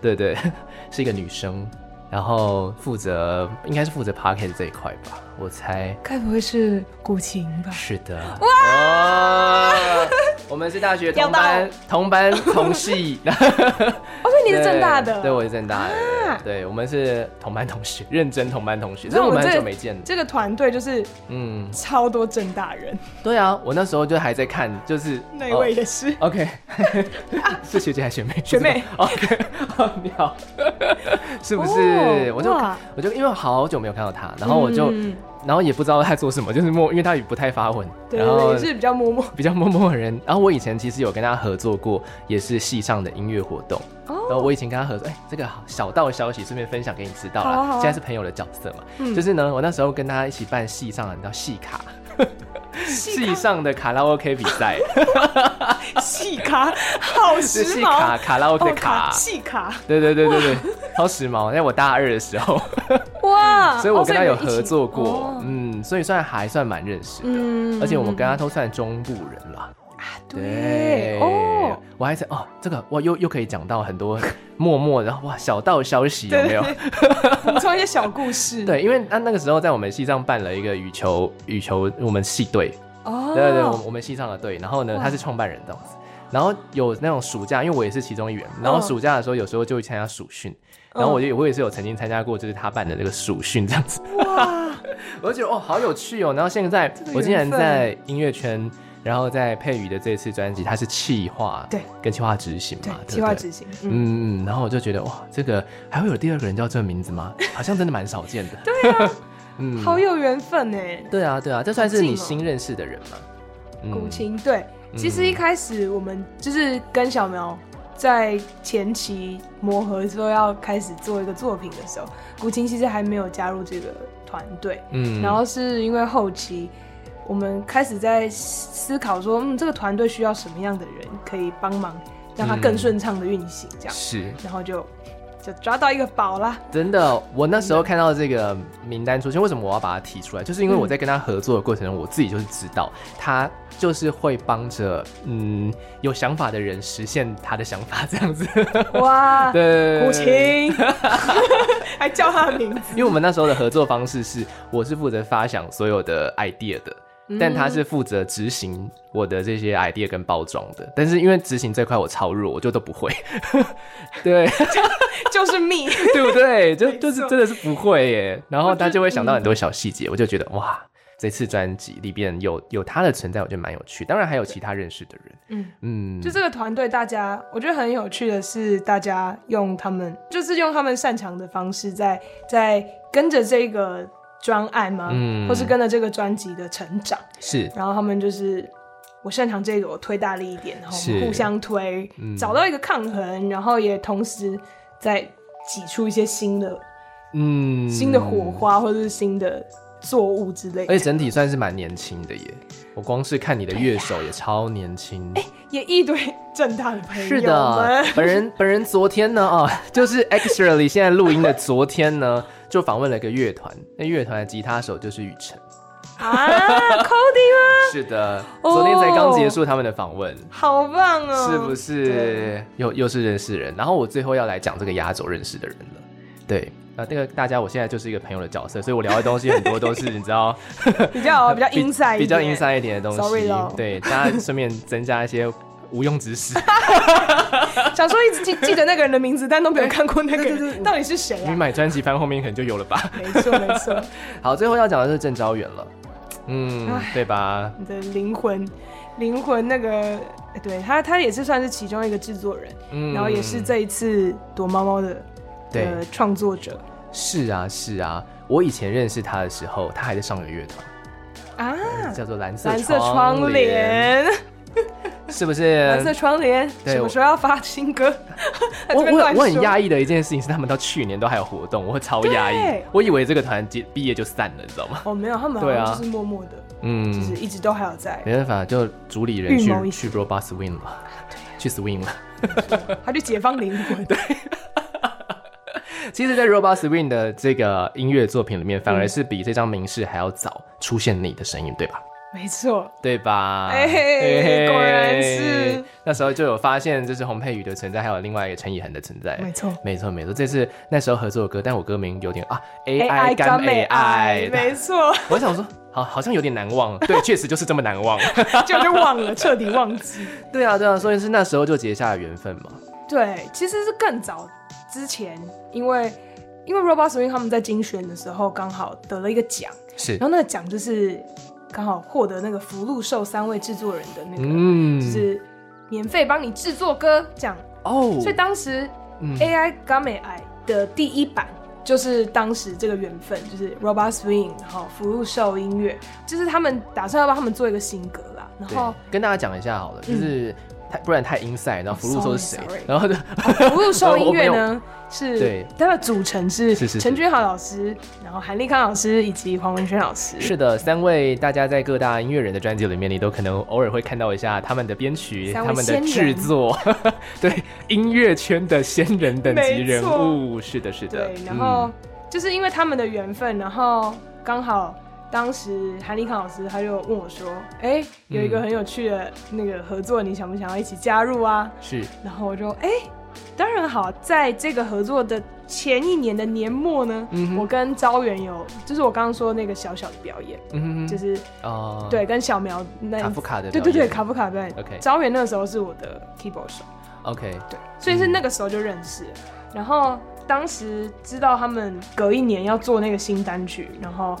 对对，是一个女生。然后负责应该是负责 p o c k e t 这一块吧，我猜。该不会是古琴吧？是的。哇！我们是大学同班同班同系。哦，所以你是正大的？对，我是正大的。对，我们是同班同学，认真同班同学。这是我们很久没见了。这个团队就是嗯，超多正大人。对啊，我那时候就还在看，就是那位也是。OK，是学姐还是学妹？学妹。OK，你好，是不是？对，我就我就因为好久没有看到他，然后我就，嗯、然后也不知道他在做什么，就是默，因为他也不太发文，对，然后也是比较默默，比较默默的人。然后我以前其实有跟他合作过，也是戏上的音乐活动。哦，然后我以前跟他合作，哎，这个小道消息顺便分享给你知道啦。好好现在是朋友的角色嘛，嗯、就是呢，我那时候跟他一起办戏上的，你知道戏卡。系上的卡拉 OK 比赛，系卡好时髦，卡卡拉 OK 卡，系卡，对对对对对，超时髦。在我大二的时候，哇，所以我跟他有合作过，嗯，所以算还算蛮认识的，嗯而且我们跟他都算中部人了。对哦，我还在哦，这个哇，又又可以讲到很多 默默的哇小道消息有没有？补充一些小故事。对，因为他那个时候在我们系上办了一个羽球羽球我们系队。哦，对对对，我我们系上的队，然后呢他是创办人这样子，然后有那种暑假，因为我也是其中一员，然后暑假的时候有时候就会参加暑训，然后我就我也是有曾经参加过，就是他办的那个暑训这样子。哇，我就觉得哦好有趣哦，然后现在我竟然在音乐圈。然后在佩宇的这次专辑，它是企划，对，跟企划执行嘛，对，企划执行，嗯。嗯，然后我就觉得哇，这个还会有第二个人叫这个名字吗？好像真的蛮少见的，对啊，嗯，好有缘分哎，对啊对啊，这算是你新认识的人吗？古琴，对，其实一开始我们就是跟小苗在前期磨合说要开始做一个作品的时候，古琴其实还没有加入这个团队，嗯，然后是因为后期。我们开始在思考说，嗯，这个团队需要什么样的人可以帮忙，让它更顺畅的运行，这样、嗯、是，然后就就抓到一个宝啦。真的，我那时候看到这个名单出现，为什么我要把它提出来？就是因为我在跟他合作的过程中，嗯、我自己就是知道，他就是会帮着嗯有想法的人实现他的想法，这样子。哇，对，古琴，还叫他的名字。因为我们那时候的合作方式是，我是负责发想所有的 idea 的。但他是负责执行我的这些 idea 跟包装的，但是因为执行这块我超弱，我就都不会。对，就，就是密，对不对？就就是真的是不会耶。然后他就会想到很多小细节，我就觉得哇，这次专辑里边有有他的存在，我觉得蛮有趣。当然还有其他认识的人，嗯嗯，就这个团队，大家我觉得很有趣的是，大家用他们就是用他们擅长的方式在，在在跟着这个。专案吗？嗯，或是跟着这个专辑的成长？是，然后他们就是我擅长这个，我推大力一点，然后互相推，嗯、找到一个抗衡，然后也同时在挤出一些新的，嗯，新的火花或者是新的作物之类的。而且整体算是蛮年轻的耶，我光是看你的乐手也超年轻，哎、欸，也一堆 正大的朋友。是的，本人本人昨天呢，啊，就是 excerally 现在录音的昨天呢。就访问了一个乐团，那乐团的吉他手就是雨辰啊，Cody 吗？是的，昨天才刚结束他们的访问，好棒哦！是不是？又又是认识人，然后我最后要来讲这个压轴认识的人了。对，呃，那个大家，我现在就是一个朋友的角色，所以我聊的东西很多都是 你知道，比较比较 inside 比较 inside 一点的东西。Sorry 对，大家顺便增加一些无用知识。想说一直记记得那个人的名字，但都没有看过那个人到底是谁啊？你买专辑翻后面可能就有了吧？没错没错。好，最后要讲的是郑昭远了，嗯，对吧？你的灵魂，灵魂那个，对他，他也是算是其中一个制作人，嗯，然后也是这一次躲猫猫的。的创作者。是啊是啊，我以前认识他的时候，他还在上个乐团。啊，叫做蓝色蓝色窗帘，是不是？蓝色窗帘什么时候要发新歌？我我我很压抑的一件事情是，他们到去年都还有活动，我会超压抑。我以为这个团结毕业就散了，你知道吗？哦，没有，他们好像就是默默的，嗯，就是一直都还有在。没办法，就主理人去去 Robot Swing 了，去 Swing 了，他就解放灵魂，对。其实，在 Robot Swing 的这个音乐作品里面，反而是比这张名士还要早出现你的声音，对吧？没错，对吧？哎、欸，果然是那时候就有发现，就是洪佩瑜的存在，还有另外一个陈以恒的存在。没错，没错，没错。这是那时候合作的歌，但我歌名有点啊，AI 甘美爱，没错。我想说，好，好像有点难忘。对，确实就是这么难忘，就就忘了，彻底忘记。对啊，对啊，所以是那时候就结下了缘分嘛。对，其实是更早。之前，因为因为 Robot Swing 他们在精选的时候刚好得了一个奖，是，然后那个奖就是刚好获得那个福禄寿三位制作人的那个，嗯，就是免费帮你制作歌奖哦，所以当时 AI 甘美爱的第一版就是当时这个缘分，就是 Robot Swing，然后福禄寿音乐，就是他们打算要帮他们做一个新歌啦，然后跟大家讲一下好了，就是。嗯不然太 inside，然后福禄寿是谁？然后就福禄寿音乐呢？是对，它的组成是陈君豪老师，然后韩立康老师以及黄文轩老师。是的，三位大家在各大音乐人的专辑里面，你都可能偶尔会看到一下他们的编曲、他们的制作。对，音乐圈的仙人等级人物。是的，是的。对，然后就是因为他们的缘分，然后刚好。当时韩立康老师他就问我说：“哎、欸，有一个很有趣的那个合作，你想不想要一起加入啊？”是，然后我就哎、欸，当然好。在这个合作的前一年的年末呢，嗯、我跟招远有，就是我刚刚说那个小小的表演，嗯、就是哦，对，跟小苗那卡夫卡的，对对对，卡夫卡对，OK，招远那个时候是我的 keyboard 手，OK，对，所以是那个时候就认识，嗯、然后当时知道他们隔一年要做那个新单曲，然后。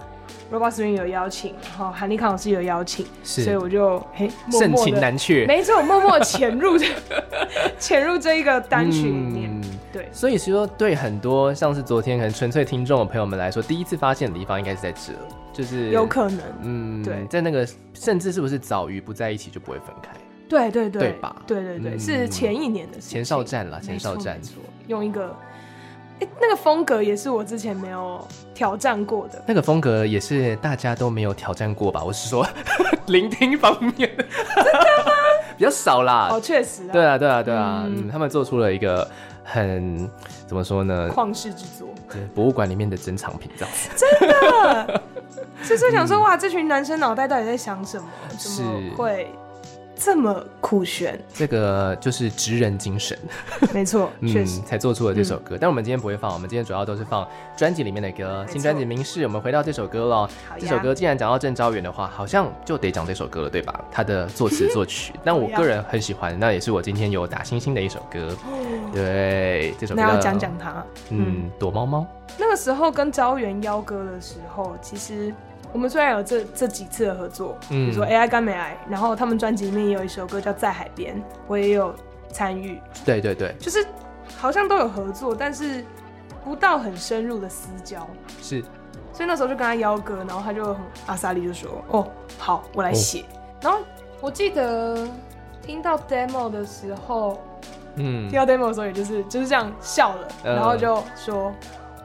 Robot Swing 有邀请，然后韩立康老师有邀请，是，所以我就嘿，盛情难却，没错，默默潜入 潜入这一个单曲里面，嗯、对，所以说对很多像是昨天可能纯粹听众的朋友们来说，第一次发现的地方应该是在这，就是有可能，嗯，对，在那个甚至是不是早于不在一起就不会分开，对对对，对吧？对对对，嗯、是前一年的事前哨战了，前哨战，用一个。欸、那个风格也是我之前没有挑战过的，那个风格也是大家都没有挑战过吧？我是说，聆听方面，真的吗？比较少啦。哦，确实啊。对啊，对啊，对啊。嗯，嗯，他们做出了一个很怎么说呢？旷世之作，对，博物馆里面的珍藏品这样子。真的，就是想说，哇，这群男生脑袋到底在想什么？怎么会？这么酷炫，这个就是职人精神，没错，确实才做出了这首歌。但我们今天不会放，我们今天主要都是放专辑里面的歌。新专辑《明示》，我们回到这首歌了。这首歌既然讲到郑昭元的话，好像就得讲这首歌了，对吧？他的作词作曲，但我个人很喜欢，那也是我今天有打星星的一首歌。对，这首歌那要讲讲他，嗯，躲猫猫。那个时候跟昭元邀歌的时候，其实。我们虽然有这这几次的合作，嗯，比如说 AI 干美爱，然后他们专辑里面也有一首歌叫《在海边》，我也有参与。对对对，就是好像都有合作，但是不到很深入的私交。是，所以那时候就跟他邀歌，然后他就很阿萨利就说：“哦，好，我来写。哦”然后我记得听到 demo 的时候，嗯，听到 demo 的时候也就是就是这样笑了，呃、然后就说：“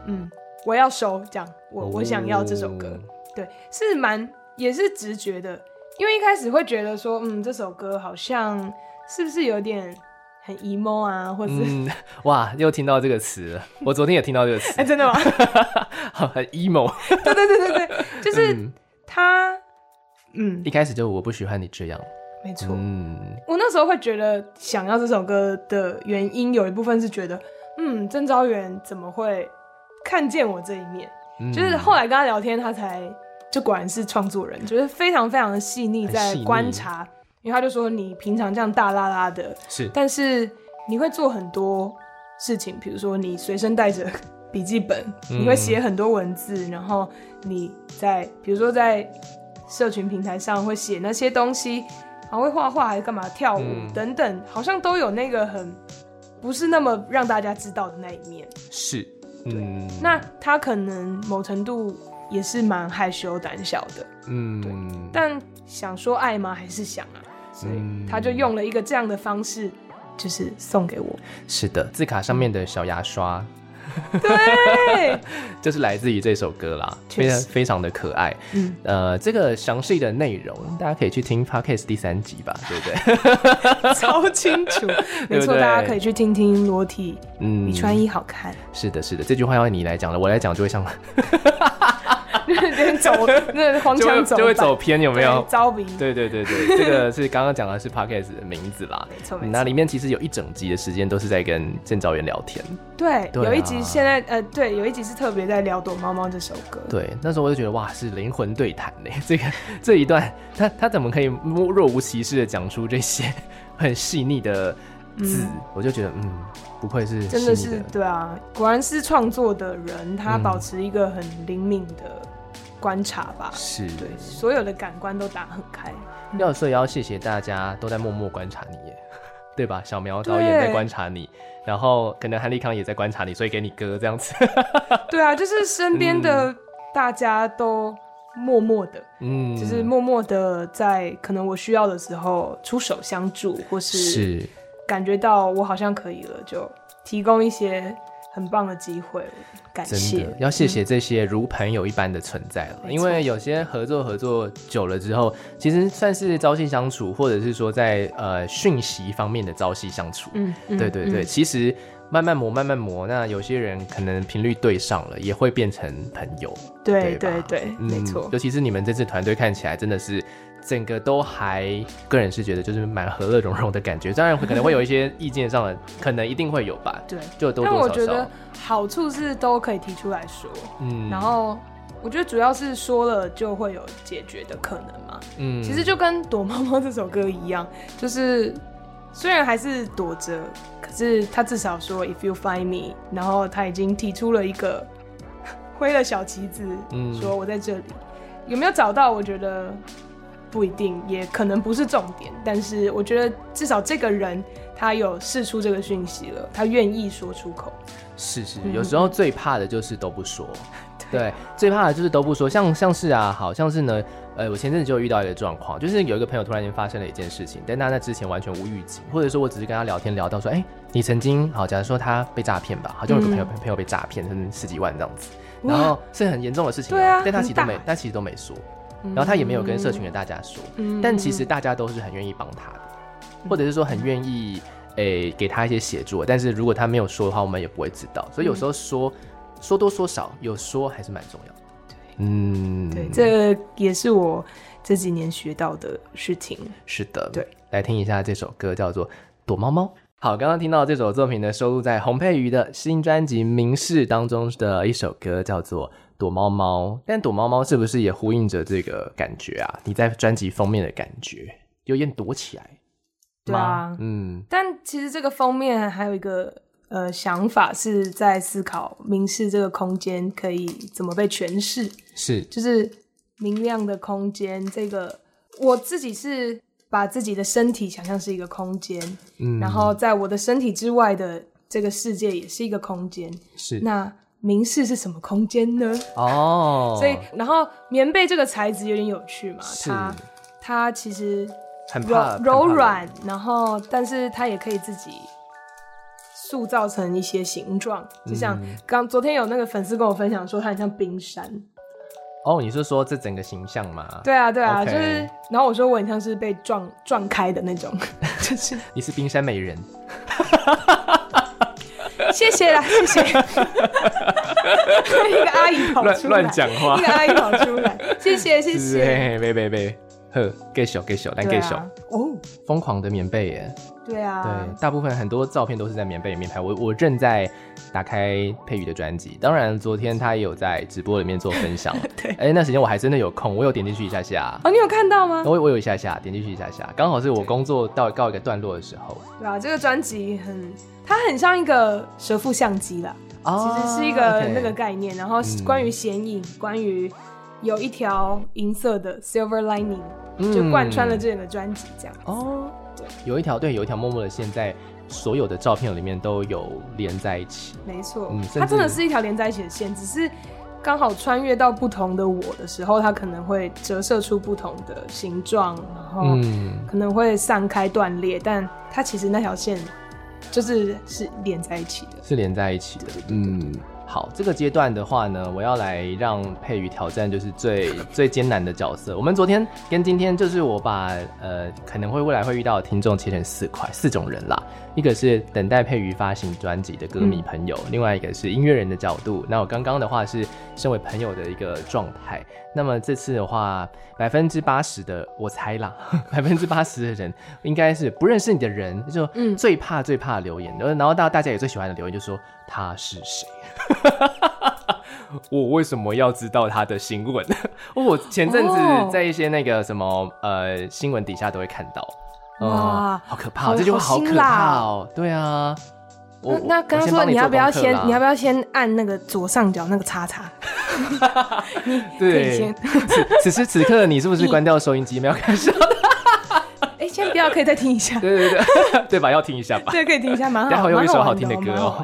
嗯，我要收，这样我、哦、我想要这首歌。”对，是蛮也是直觉的，因为一开始会觉得说，嗯，这首歌好像是不是有点很 emo 啊，或者是、嗯、哇，又听到这个词了，我昨天也听到这个词，哎、欸，真的吗？很 emo，对对对对对，就是他，嗯，一开始就我不喜欢你这样，没错，嗯，我那时候会觉得想要这首歌的原因，有一部分是觉得，嗯，郑昭元怎么会？看见我这一面，嗯、就是后来跟他聊天，他才就果然是创作人，就是非常非常的细腻在观察，因为他就说你平常这样大拉拉的，是，但是你会做很多事情，比如说你随身带着笔记本，你会写很多文字，嗯、然后你在比如说在社群平台上会写那些东西，还会画画还是干嘛跳舞、嗯、等等，好像都有那个很不是那么让大家知道的那一面，是。对，那他可能某程度也是蛮害羞胆小的，嗯，对。但想说爱吗？还是想啊，所以他就用了一个这样的方式，就是送给我。是的，字卡上面的小牙刷。对，就是来自于这首歌啦，非常非常的可爱。嗯，呃，这个详细的内容大家可以去听 Podcast 第三集吧，对不对？超清楚，没错，大家可以去听听裸体，嗯，你穿衣好看。是的，是的，这句话要你来讲了，我来讲就会像。走 那黄腔走就会走偏，有没有？招兵。对对对对，这个是刚刚讲的是 Podcast 的名字啦。没错，那里面其实有一整集的时间都是在跟郑昭元聊天。对，有一集现在呃，对，有一集是特别在聊《躲猫猫》这首歌。对，那时候我就觉得哇，是灵魂对谈呢。这个这一段，他他怎么可以若无其事的讲出这些很细腻的字？我就觉得嗯，不愧是真的是对啊，果然是创作的人，他保持一个很灵敏的。观察吧，是对所有的感官都打很开。要所以要谢谢大家都在默默观察你耶，对吧？小苗导演在观察你，然后可能韩立康也在观察你，所以给你哥这样子。对啊，就是身边的大家都默默的，嗯，就是默默的在可能我需要的时候出手相助，或是感觉到我好像可以了，就提供一些。很棒的机会，感谢。真的要谢谢这些如朋友一般的存在了，嗯、因为有些合作合作久了之后，其实算是朝夕相处，或者是说在呃讯息方面的朝夕相处。嗯，对对对，嗯、其实慢慢磨，慢慢磨，那有些人可能频率对上了，也会变成朋友。对对对，没错。尤其是你们这次团队看起来真的是。整个都还，个人是觉得就是蛮和乐融融的感觉。当然可能会有一些意见上的，可能一定会有吧。对，就多多少少。但我觉得好处是都可以提出来说，嗯，然后我觉得主要是说了就会有解决的可能嘛。嗯，其实就跟躲猫猫这首歌一样，就是虽然还是躲着，可是他至少说 If you find me，然后他已经提出了一个 挥了小旗子，嗯，说我在这里，有没有找到？我觉得。不一定，也可能不是重点，但是我觉得至少这个人他有试出这个讯息了，他愿意说出口。是是，有时候最怕的就是都不说。对，对，最怕的就是都不说。像像是啊，好像是呢，呃，我前阵子就遇到一个状况，就是有一个朋友突然间发生了一件事情，但他在之前完全无预警，或者说我只是跟他聊天聊到说，哎、欸，你曾经好，假如说他被诈骗吧，好像有个朋友、嗯、朋友被诈骗，甚至十几万这样子，然后是很严重的事情，对啊，但他其实都没，他其实都没说。然后他也没有跟社群的大家说，嗯、但其实大家都是很愿意帮他的，嗯、或者是说很愿意诶、欸、给他一些协助。但是如果他没有说的话，我们也不会知道。所以有时候说、嗯、说多说少，有说还是蛮重要的。对，嗯，对，这也是我这几年学到的事情。是的，对，来听一下这首歌，叫做《躲猫猫》。好，刚刚听到这首作品呢，收录在洪佩瑜的新专辑《明示》当中的一首歌，叫做。躲猫猫，但躲猫猫是不是也呼应着这个感觉啊？你在专辑封面的感觉，有点躲起来。对啊，嗯。但其实这个封面还有一个呃想法，是在思考明示这个空间可以怎么被诠释。是，就是明亮的空间。这个我自己是把自己的身体想象是一个空间，嗯，然后在我的身体之外的这个世界也是一个空间。是，那。明示是什么空间呢？哦，所以然后棉被这个材质有点有趣嘛，它它其实很柔柔软，然后但是它也可以自己塑造成一些形状，就像刚、嗯、昨天有那个粉丝跟我分享说它很像冰山。哦，你是说这整个形象吗？对啊，对啊就是然后我说我很像是被撞撞开的那种，就 是你是冰山美人。谢谢啦，谢谢。一个阿姨跑出来，乱讲话。一个阿姨跑出来，谢谢谢谢。别别别，呵，给小给小，来给小哦，疯狂的棉被耶。对啊，对，大部分很多照片都是在棉被里面拍。我我正在打开佩瑜的专辑，当然昨天他也有在直播里面做分享。对，哎，那时间我还真的有空，我有点进去一下下。哦，你有看到吗？我我有一下下点进去一下下，刚好是我工作到告一个段落的时候。对啊，这个专辑很，它很像一个蛇腹相机啦，哦、其实是一个那个概念。然后关于显影，嗯、关于有一条银色的 silver lining，就贯穿了这整个专辑这样哦，对。有一条对，有一条默默的线，在所有的照片里面都有连在一起。没错，嗯，它真的是一条连在一起的线，只是刚好穿越到不同的我的时候，它可能会折射出不同的形状，然后可能会散开断裂，但它其实那条线就是是连在一起的，是连在一起的，对对对对嗯。好，这个阶段的话呢，我要来让佩瑜挑战，就是最最艰难的角色。我们昨天跟今天，就是我把呃可能会未来会遇到的听众切成四块四种人啦。一个是等待佩瑜发行专辑的歌迷朋友，嗯、另外一个是音乐人的角度。那我刚刚的话是身为朋友的一个状态。那么这次的话，百分之八十的我猜啦，百分之八十的人应该是不认识你的人，就最怕最怕留言的。嗯、然后大大家也最喜欢的留言就是说他是谁。我为什么要知道他的新闻？我前阵子在一些那个什么、oh. 呃新闻底下都会看到，哇、呃，好可怕！这句话好可怕哦。对啊，我那刚刚说你要不要先你要不要先按那个左上角那个叉叉？你对，先此时此刻你是不是关掉收音机没有开始？哎，先不要，可以再听一下。对对对，对吧？要听一下吧。对，可以听一下，蛮好。然后有一首好听的歌哦，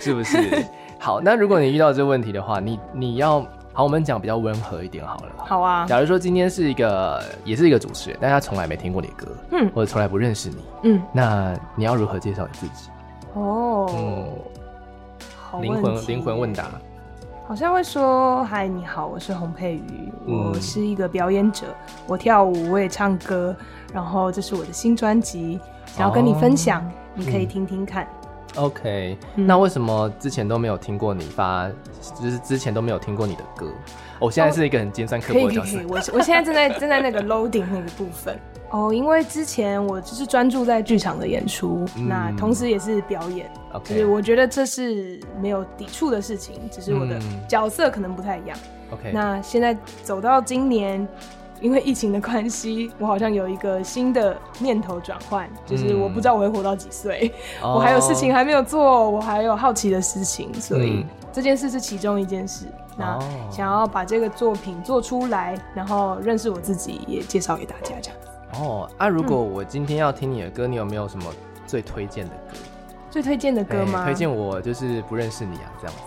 是不是？好，那如果你遇到这个问题的话，你你要好，我们讲比较温和一点好了。好啊。假如说今天是一个，也是一个主持人，但他从来没听过你的歌，嗯，或者从来不认识你，嗯，那你要如何介绍你自己？哦，嗯，灵魂灵魂问答，好像会说：“嗨，你好，我是洪佩瑜，我是一个表演者，我跳舞，我也唱歌，然后这是我的新专辑，想要跟你分享，哦，你可以听听看。” OK，、嗯、那为什么之前都没有听过你发，就是之前都没有听过你的歌？我、哦、现在是一个很尖酸刻薄的角色。可以可以，我我现在正在正在那个 loading 那个部分。哦，因为之前我就是专注在剧场的演出，嗯、那同时也是表演。OK，就是我觉得这是没有抵触的事情，只是我的角色可能不太一样。OK，、嗯、那现在走到今年。因为疫情的关系，我好像有一个新的念头转换，就是我不知道我会活到几岁，嗯、我还有事情还没有做，我还有好奇的事情，所以这件事是其中一件事。嗯、那想要把这个作品做出来，然后认识我自己，也介绍给大家这样。哦，啊，如果我今天要听你的歌，你有没有什么最推荐的歌？最推荐的歌吗？推荐我就是不认识你啊，这样子。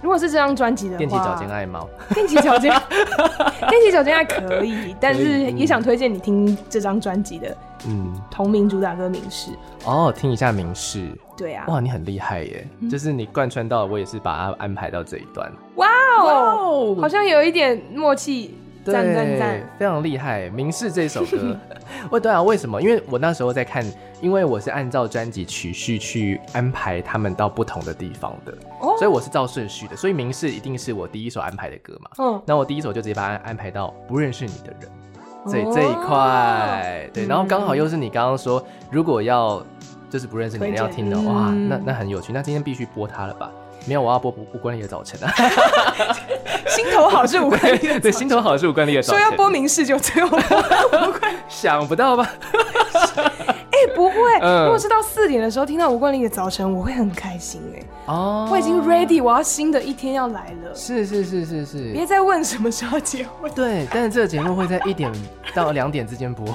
如果是这张专辑的话，踮起脚尖爱猫，踮起脚尖，踮起脚尖爱可以，但是也想推荐你听这张专辑的，嗯，同名主打歌《名示》哦，听一下《名示》。对啊，哇，你很厉害耶，嗯、就是你贯穿到，我也是把它安排到这一段。哇哦，好像有一点默契。赞赞赞！非常厉害，《明示》这首歌，我 对啊，为什么？因为我那时候在看，因为我是按照专辑曲序去安排他们到不同的地方的，哦、所以我是照顺序的，所以《明示》一定是我第一首安排的歌嘛。嗯，那我第一首就直接把它安排到不认识你的人，这、哦、这一块，对，然后刚好又是你刚刚说，如果要就是不认识你的人要听的话，嗯、那那很有趣，那今天必须播它了吧？没有，我要播不不关你的早晨啊！心头好是吴冠丽的，对，心头好是吴冠丽的早晨。说要播明示就最后想不到吧？哎、欸，不会，嗯、如果是到四点的时候听到吴冠霖的早晨，我会很开心哎、欸。哦，我已经 ready，我要新的一天要来了。是是是是是，别再问什么时候结婚。对，但是这个节目会在一点到两点之间播，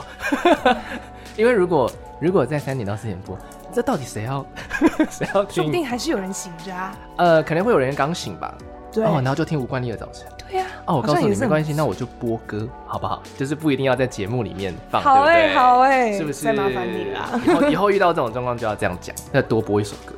因为如果如果在三点到四点播。这到底谁要 谁要听？说不定还是有人醒着啊。呃，可能会有人刚醒吧。对。哦，然后就听吴冠丽的早晨。对呀。哦，我告诉你没关系，那我就播歌好不好？就是不一定要在节目里面放，好哎，好哎，是不是？太麻烦你了。以后以后遇到这种状况就要这样讲，再多播一首歌，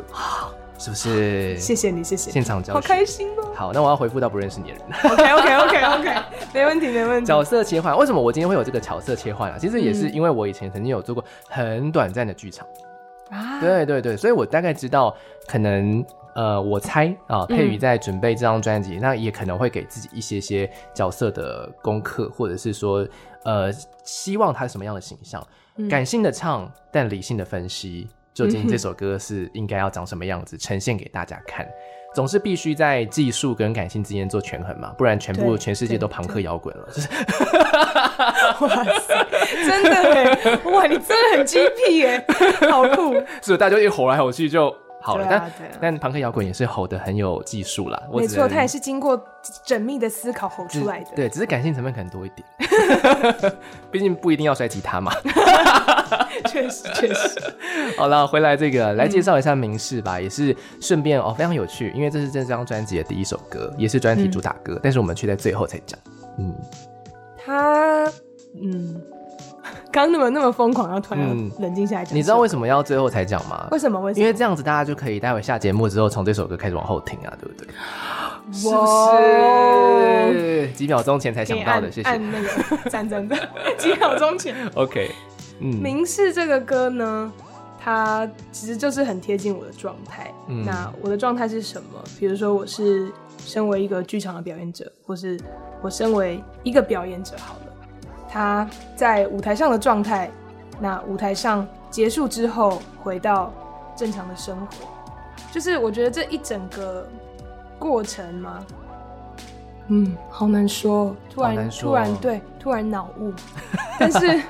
是不是？谢谢你，谢谢。现场教学，好开心哦。好，那我要回复到不认识你的人。OK OK OK OK，没问题没问题。角色切换，为什么我今天会有这个角色切换啊？其实也是因为我以前曾经有做过很短暂的剧场。啊，对对对，所以我大概知道，可能呃，我猜啊，佩瑜在准备这张专辑，嗯、那也可能会给自己一些些角色的功课，或者是说，呃，希望他什么样的形象？嗯、感性的唱，但理性的分析，究竟 这首歌是应该要长什么样子，呈现给大家看。总是必须在技术跟感性之间做权衡嘛，不然全部全世界都朋克摇滚了。就是，哇塞，真的哇，你真的很精辟哎，好酷！是，大家一吼来吼去就。好了，但但庞克摇滚也是吼的很有技术啦。没错，他也是经过缜密的思考吼出来的。对，只是感性成分可能多一点。毕竟不一定要摔吉他嘛。确 实确实。好了，回来这个来介绍一下民视吧，也是顺便哦，非常有趣，因为这是这张专辑的第一首歌，也是专辑主打歌，但是我们却在最后才讲。嗯，他嗯。刚那么那么疯狂，然后突然冷静下来讲，你知道为什么要最后才讲吗？为什么？为什么？因为这样子大家就可以待会下节目之后从这首歌开始往后听啊，对不对？哇，是不是？几秒钟前才想到的，谢谢。按那个战争的，几秒钟前。OK，嗯，明示这个歌呢，它其实就是很贴近我的状态。嗯，那我的状态是什么？比如说，我是身为一个剧场的表演者，或是我身为一个表演者，好了。他在舞台上的状态，那舞台上结束之后回到正常的生活，就是我觉得这一整个过程嘛，嗯，好难说，突然突然对，突然脑雾，但是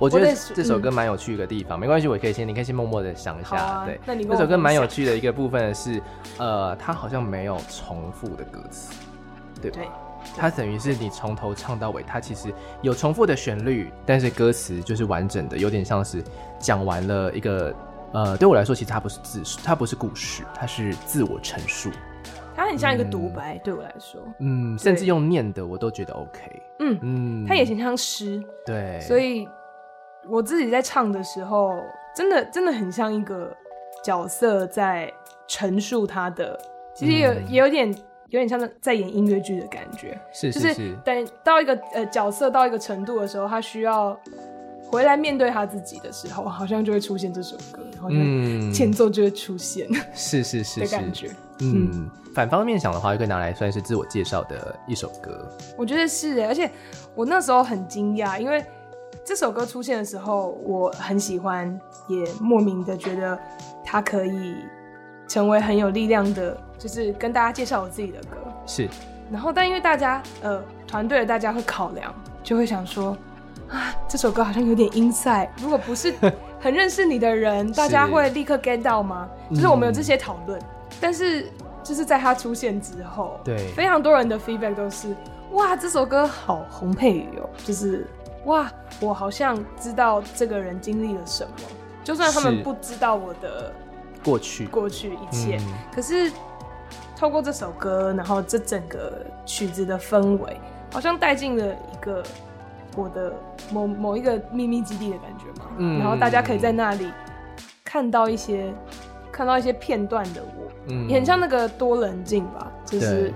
我觉得这首歌蛮有趣的地方，没关系，我可以先，你可以先默默的想一下，啊、对，那你这首歌蛮有趣的一个部分是，呃，它好像没有重复的歌词，对吧？对它等于是你从头唱到尾，它其实有重复的旋律，但是歌词就是完整的，有点像是讲完了一个呃，对我来说，其实它不是自，它不是故事，它是自我陈述。它很像一个独白，嗯、对我来说，嗯，甚至用念的我都觉得 OK，嗯嗯，它也挺像诗，对，所以我自己在唱的时候，真的真的很像一个角色在陈述他的，其实也有、嗯、也有点。有点像在演音乐剧的感觉，是是是。就是等到一个呃角色到一个程度的时候，他需要回来面对他自己的时候，好像就会出现这首歌，然后前奏就会出现，是是 是的感觉。嗯，嗯反方面想的话，就可以拿来算是自我介绍的一首歌。我觉得是哎，而且我那时候很惊讶，因为这首歌出现的时候，我很喜欢，也莫名的觉得它可以成为很有力量的。就是跟大家介绍我自己的歌，是，然后但因为大家呃团队的大家会考量，就会想说啊这首歌好像有点 inside，如果不是很认识你的人，大家会立刻 get 到吗？就是我们有这些讨论，嗯、但是就是在他出现之后，对，非常多人的 feedback 都是哇这首歌好洪珮瑜哦，就是哇我好像知道这个人经历了什么，就算他们不知道我的过去。过去一切，嗯、可是。透过这首歌，然后这整个曲子的氛围，好像带进了一个我的某某一个秘密基地的感觉嘛。嗯，然后大家可以在那里看到一些看到一些片段的我，嗯，也很像那个多棱镜吧，就是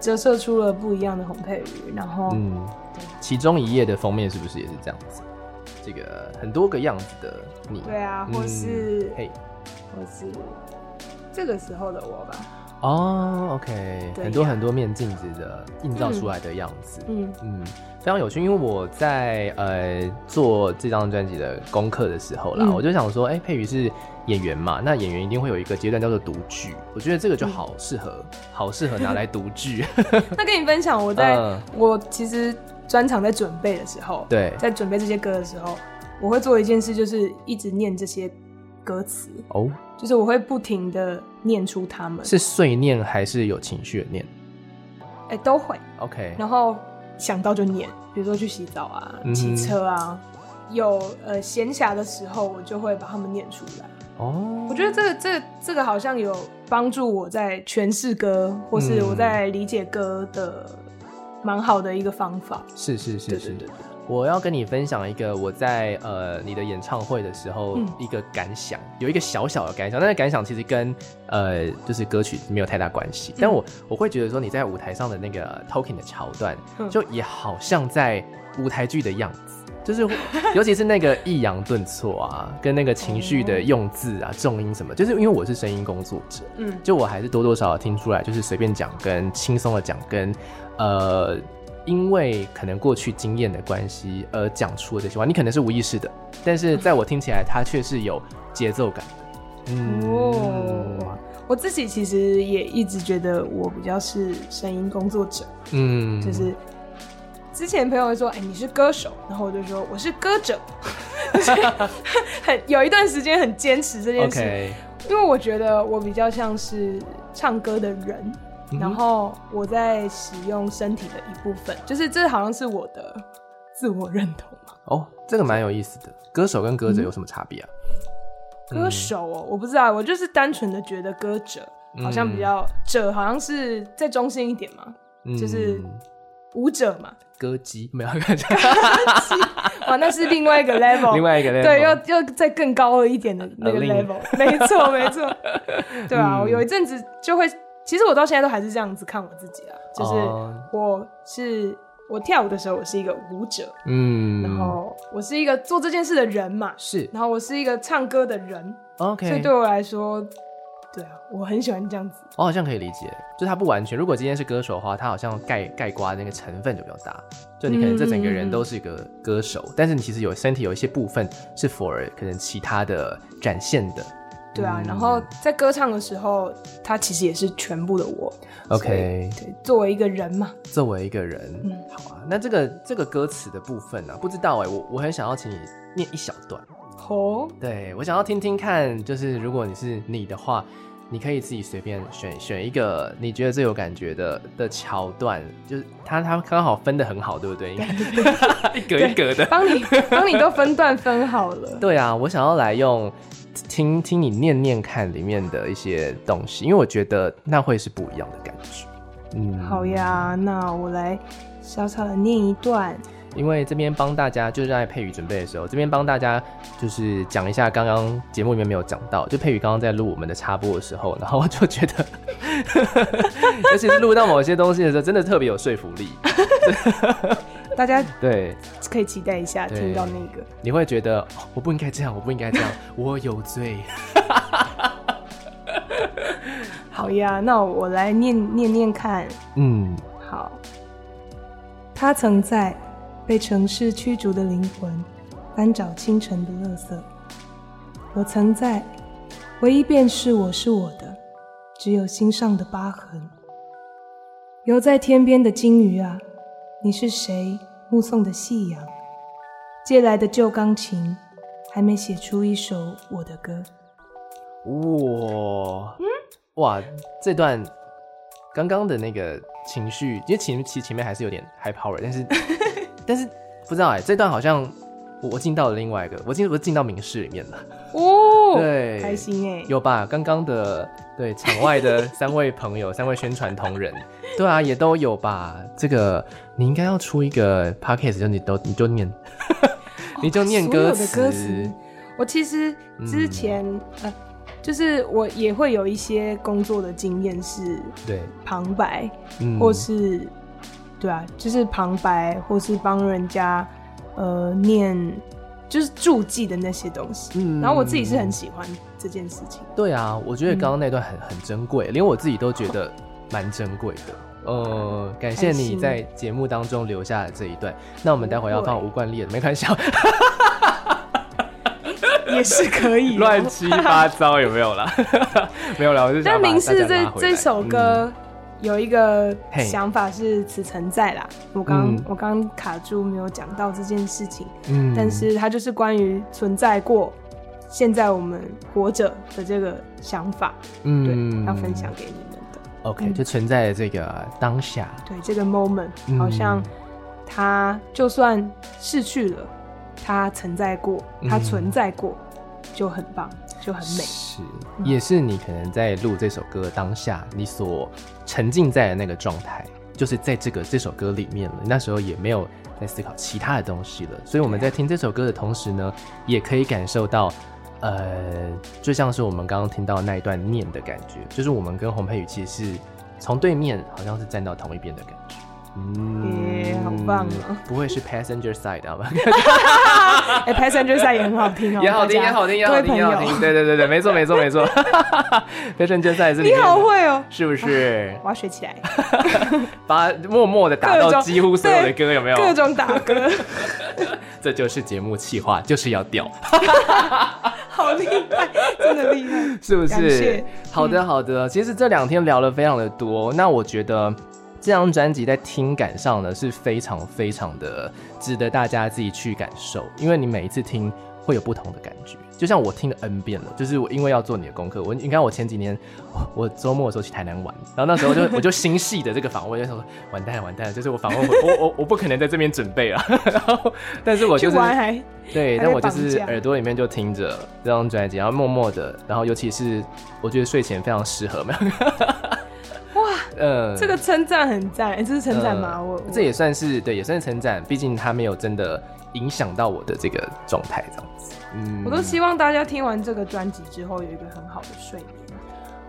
折射出了不一样的洪珮瑜。然后，嗯，其中一页的封面是不是也是这样子？这个很多个样子的你，对啊，或是嘿，或是这个时候的我吧。哦、oh，OK，很多很多面镜子的映照出来的样子，嗯。嗯，非常有趣。因为我在呃做这张专辑的功课的时候啦，嗯、我就想说，哎、欸，珮瑜是演员嘛，那演员一定会有一个阶段叫做读剧，我觉得这个就好适合，嗯、好适合拿来读剧。那跟你分享，我在、嗯、我其实专场在准备的时候，对，在准备这些歌的时候，我会做一件事，就是一直念这些歌词。哦。就是我会不停的念出他们，是碎念还是有情绪的念？哎、欸，都会。OK，然后想到就念，比如说去洗澡啊、骑、嗯、车啊，有呃闲暇的时候，我就会把他们念出来。哦，我觉得这个这个这个好像有帮助我在诠释歌，或是我在理解歌的蛮好的一个方法。是是是是的。我要跟你分享一个我在呃你的演唱会的时候一个感想，嗯、有一个小小的感想，但是感想其实跟呃就是歌曲没有太大关系。嗯、但我我会觉得说你在舞台上的那个 talking 的桥段，嗯、就也好像在舞台剧的样子。就是尤其是那个抑扬顿挫啊，跟那个情绪的用字啊、重音什么，就是因为我是声音工作者，嗯，就我还是多多少少听出来，就是随便讲跟轻松的讲跟呃，因为可能过去经验的关系而讲出的这些话，你可能是无意识的，但是在我听起来，它却是有节奏感的。嗯，哦，我自己其实也一直觉得我比较是声音工作者，嗯，就是。之前朋友会说：“哎、欸，你是歌手。”然后我就说：“我是歌者。”很有一段时间很坚持这件事.因为我觉得我比较像是唱歌的人，嗯、然后我在使用身体的一部分，就是这好像是我的自我认同嘛。哦，这个蛮有意思的。歌手跟歌者有什么差别啊？歌手哦，我不知道，我就是单纯的觉得歌者好像比较者，好像是再中性一点嘛，嗯、就是舞者嘛。歌姬没有感觉，哇，那是另外一个 level，另外一个 level，对，要要再更高了一点的那个 level，没错没错，对啊，我有一阵子就会，其实我到现在都还是这样子看我自己啊，就是我是我跳舞的时候，我是一个舞者，嗯，然后我是一个做这件事的人嘛，是，然后我是一个唱歌的人，OK，所以对我来说。对啊，我很喜欢这样子。我好像可以理解，就他不完全。如果今天是歌手的话，他好像盖盖瓜的那个成分就比较大。就你可能这整个人都是一个歌手，嗯、但是你其实有身体有一些部分是 for 可能其他的展现的。对啊，嗯、然后在歌唱的时候，他其实也是全部的我。OK，对，作为一个人嘛，作为一个人，嗯，好啊。那这个这个歌词的部分呢、啊，不知道哎、欸，我我很想要请你念一小段。哦，对，我想要听听看，就是如果你是你的话，你可以自己随便选选一个你觉得最有感觉的的桥段，就是他他刚好分的很好，对不对？一格一格的，帮你帮你都分段分好了。对啊，我想要来用听听你念念看里面的一些东西，因为我觉得那会是不一样的感觉。嗯，好呀，那我来小小的念一段。因为这边帮大家就是在佩宇准备的时候，这边帮大家就是讲一下刚刚节目里面没有讲到，就佩宇刚刚在录我们的插播的时候，然后我就觉得，尤其是录到某些东西的时候，真的特别有说服力。大家对可以期待一下听到那个，你会觉得、哦、我不应该这样，我不应该这样，我有罪。好呀，那我来念念念看。嗯，好。他曾在。被城市驱逐的灵魂，翻找清晨的垃圾。我曾在，唯一便是我是我的，只有心上的疤痕。游在天边的鲸鱼啊，你是谁？目送的夕阳，借来的旧钢琴，还没写出一首我的歌。哇，嗯，哇，这段刚刚的那个情绪，因为前其实前面还是有点 high power，但是。但是不知道哎、欸，这段好像我进到了另外一个，我进我进到民视里面了哦，对，开心哎、欸，有吧？刚刚的对场外的三位朋友，三位宣传同仁，对啊，也都有吧？这个你应该要出一个 podcast，就你都你就念，你就念歌词。我其实之前、嗯、呃，就是我也会有一些工作的经验，是对旁白，嗯、或是。对啊，就是旁白，或是帮人家呃念，就是注记的那些东西。嗯，然后我自己是很喜欢这件事情。对啊，我觉得刚刚那段很、嗯、很珍贵，连我自己都觉得蛮珍贵的。呃，感谢你在节目当中留下的这一段。那我们待会要放吴冠烈的，没开玩笑，也是可以 乱七八糟，有没有啦？没有啦，我就想。但民视这这首歌。嗯有一个想法是此存在啦，我刚、嗯、我刚卡住没有讲到这件事情，嗯，但是它就是关于存在过，现在我们活着的这个想法，嗯，对，要分享给你们的。OK，、嗯、就存在的这个当下，对，这个 moment，好像它就算逝去了，它存在过，它存在过，就很棒。就很美，是，也是你可能在录这首歌当下，你所沉浸在的那个状态，就是在这个这首歌里面了。那时候也没有在思考其他的东西了，所以我们在听这首歌的同时呢，也可以感受到，呃，就像是我们刚刚听到那一段念的感觉，就是我们跟洪佩宇其实是从对面，好像是站到同一边的感觉。嗯，耶，好棒哦！不会是 Passenger Side 好吧？哎，Passenger Side 也很好听哦，也好听，也好听，也好听，也好听。对对对对，没错没错没错。Passenger Side 是你好会哦，是不是？我要学起来，把默默的打到几乎所有的歌有没有？各种打歌，这就是节目企划，就是要掉。好厉害，真的厉害，是不是？好的好的，其实这两天聊了非常的多，那我觉得。这张专辑在听感上呢，是非常非常的值得大家自己去感受，因为你每一次听会有不同的感觉。就像我听了 N 遍了，就是我因为要做你的功课，我你看我前几年我周末的时候去台南玩，然后那时候就我就心细的这个访问，就说完蛋了完蛋了，就是我访问我我我不可能在这边准备啊，然后但是我就是对，但我就是耳朵里面就听着这张专辑，然后默默的，然后尤其是我觉得睡前非常适合，没有。嗯，这个称赞很赞，这是称赞吗？嗯、我这也算是对，也算是称赞，毕竟他没有真的影响到我的这个状态，这样子。嗯，我都希望大家听完这个专辑之后有一个很好的睡眠。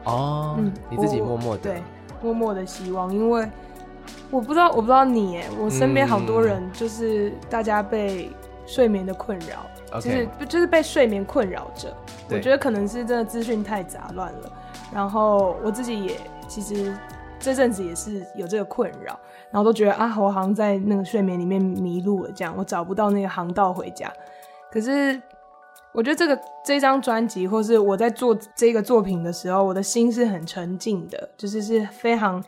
哦，嗯，你自己默默的，对，默默的希望，因为我不知道，我不知道你，哎，我身边好多人就是大家被睡眠的困扰，嗯、就是就是被睡眠困扰着。我觉得可能是真的资讯太杂乱了，然后我自己也其实。这阵子也是有这个困扰，然后都觉得啊，我好像在那个睡眠里面迷路了，这样我找不到那个航道回家。可是我觉得这个这张专辑，或是我在做这个作品的时候，我的心是很沉静的，就是是非常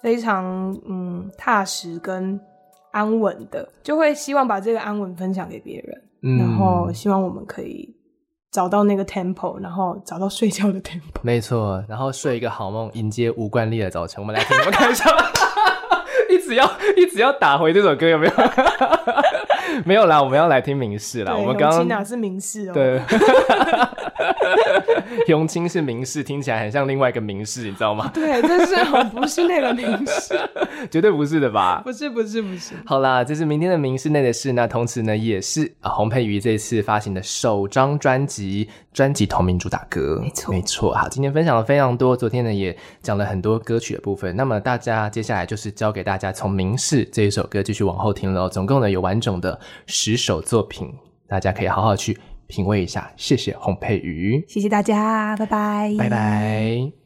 非常嗯踏实跟安稳的，就会希望把这个安稳分享给别人，嗯、然后希望我们可以。找到那个 tempo，然后找到睡觉的 tempo，没错，然后睡一个好梦，迎接无惯例的早晨。我们来听，我们看一下，一直要一直要打回这首歌，有没有？没有啦，我们要来听明示啦。对我们刚刚哪是明示哦？对，永清是明示，听起来很像另外一个明示，你知道吗？对，但是不是那个明示，绝对不是的吧？不是，不是，不是。好啦，这是明天的明示内的事。那同时呢，也是啊，洪佩瑜这次发行的首张专辑，专辑同名主打歌，没错，没错。好，今天分享了非常多，昨天呢也讲了很多歌曲的部分。那么大家接下来就是交给大家从明示这一首歌继续往后听了，总共呢有完整的。十首作品，大家可以好好去品味一下。谢谢洪佩瑜，谢谢大家，拜拜，拜拜。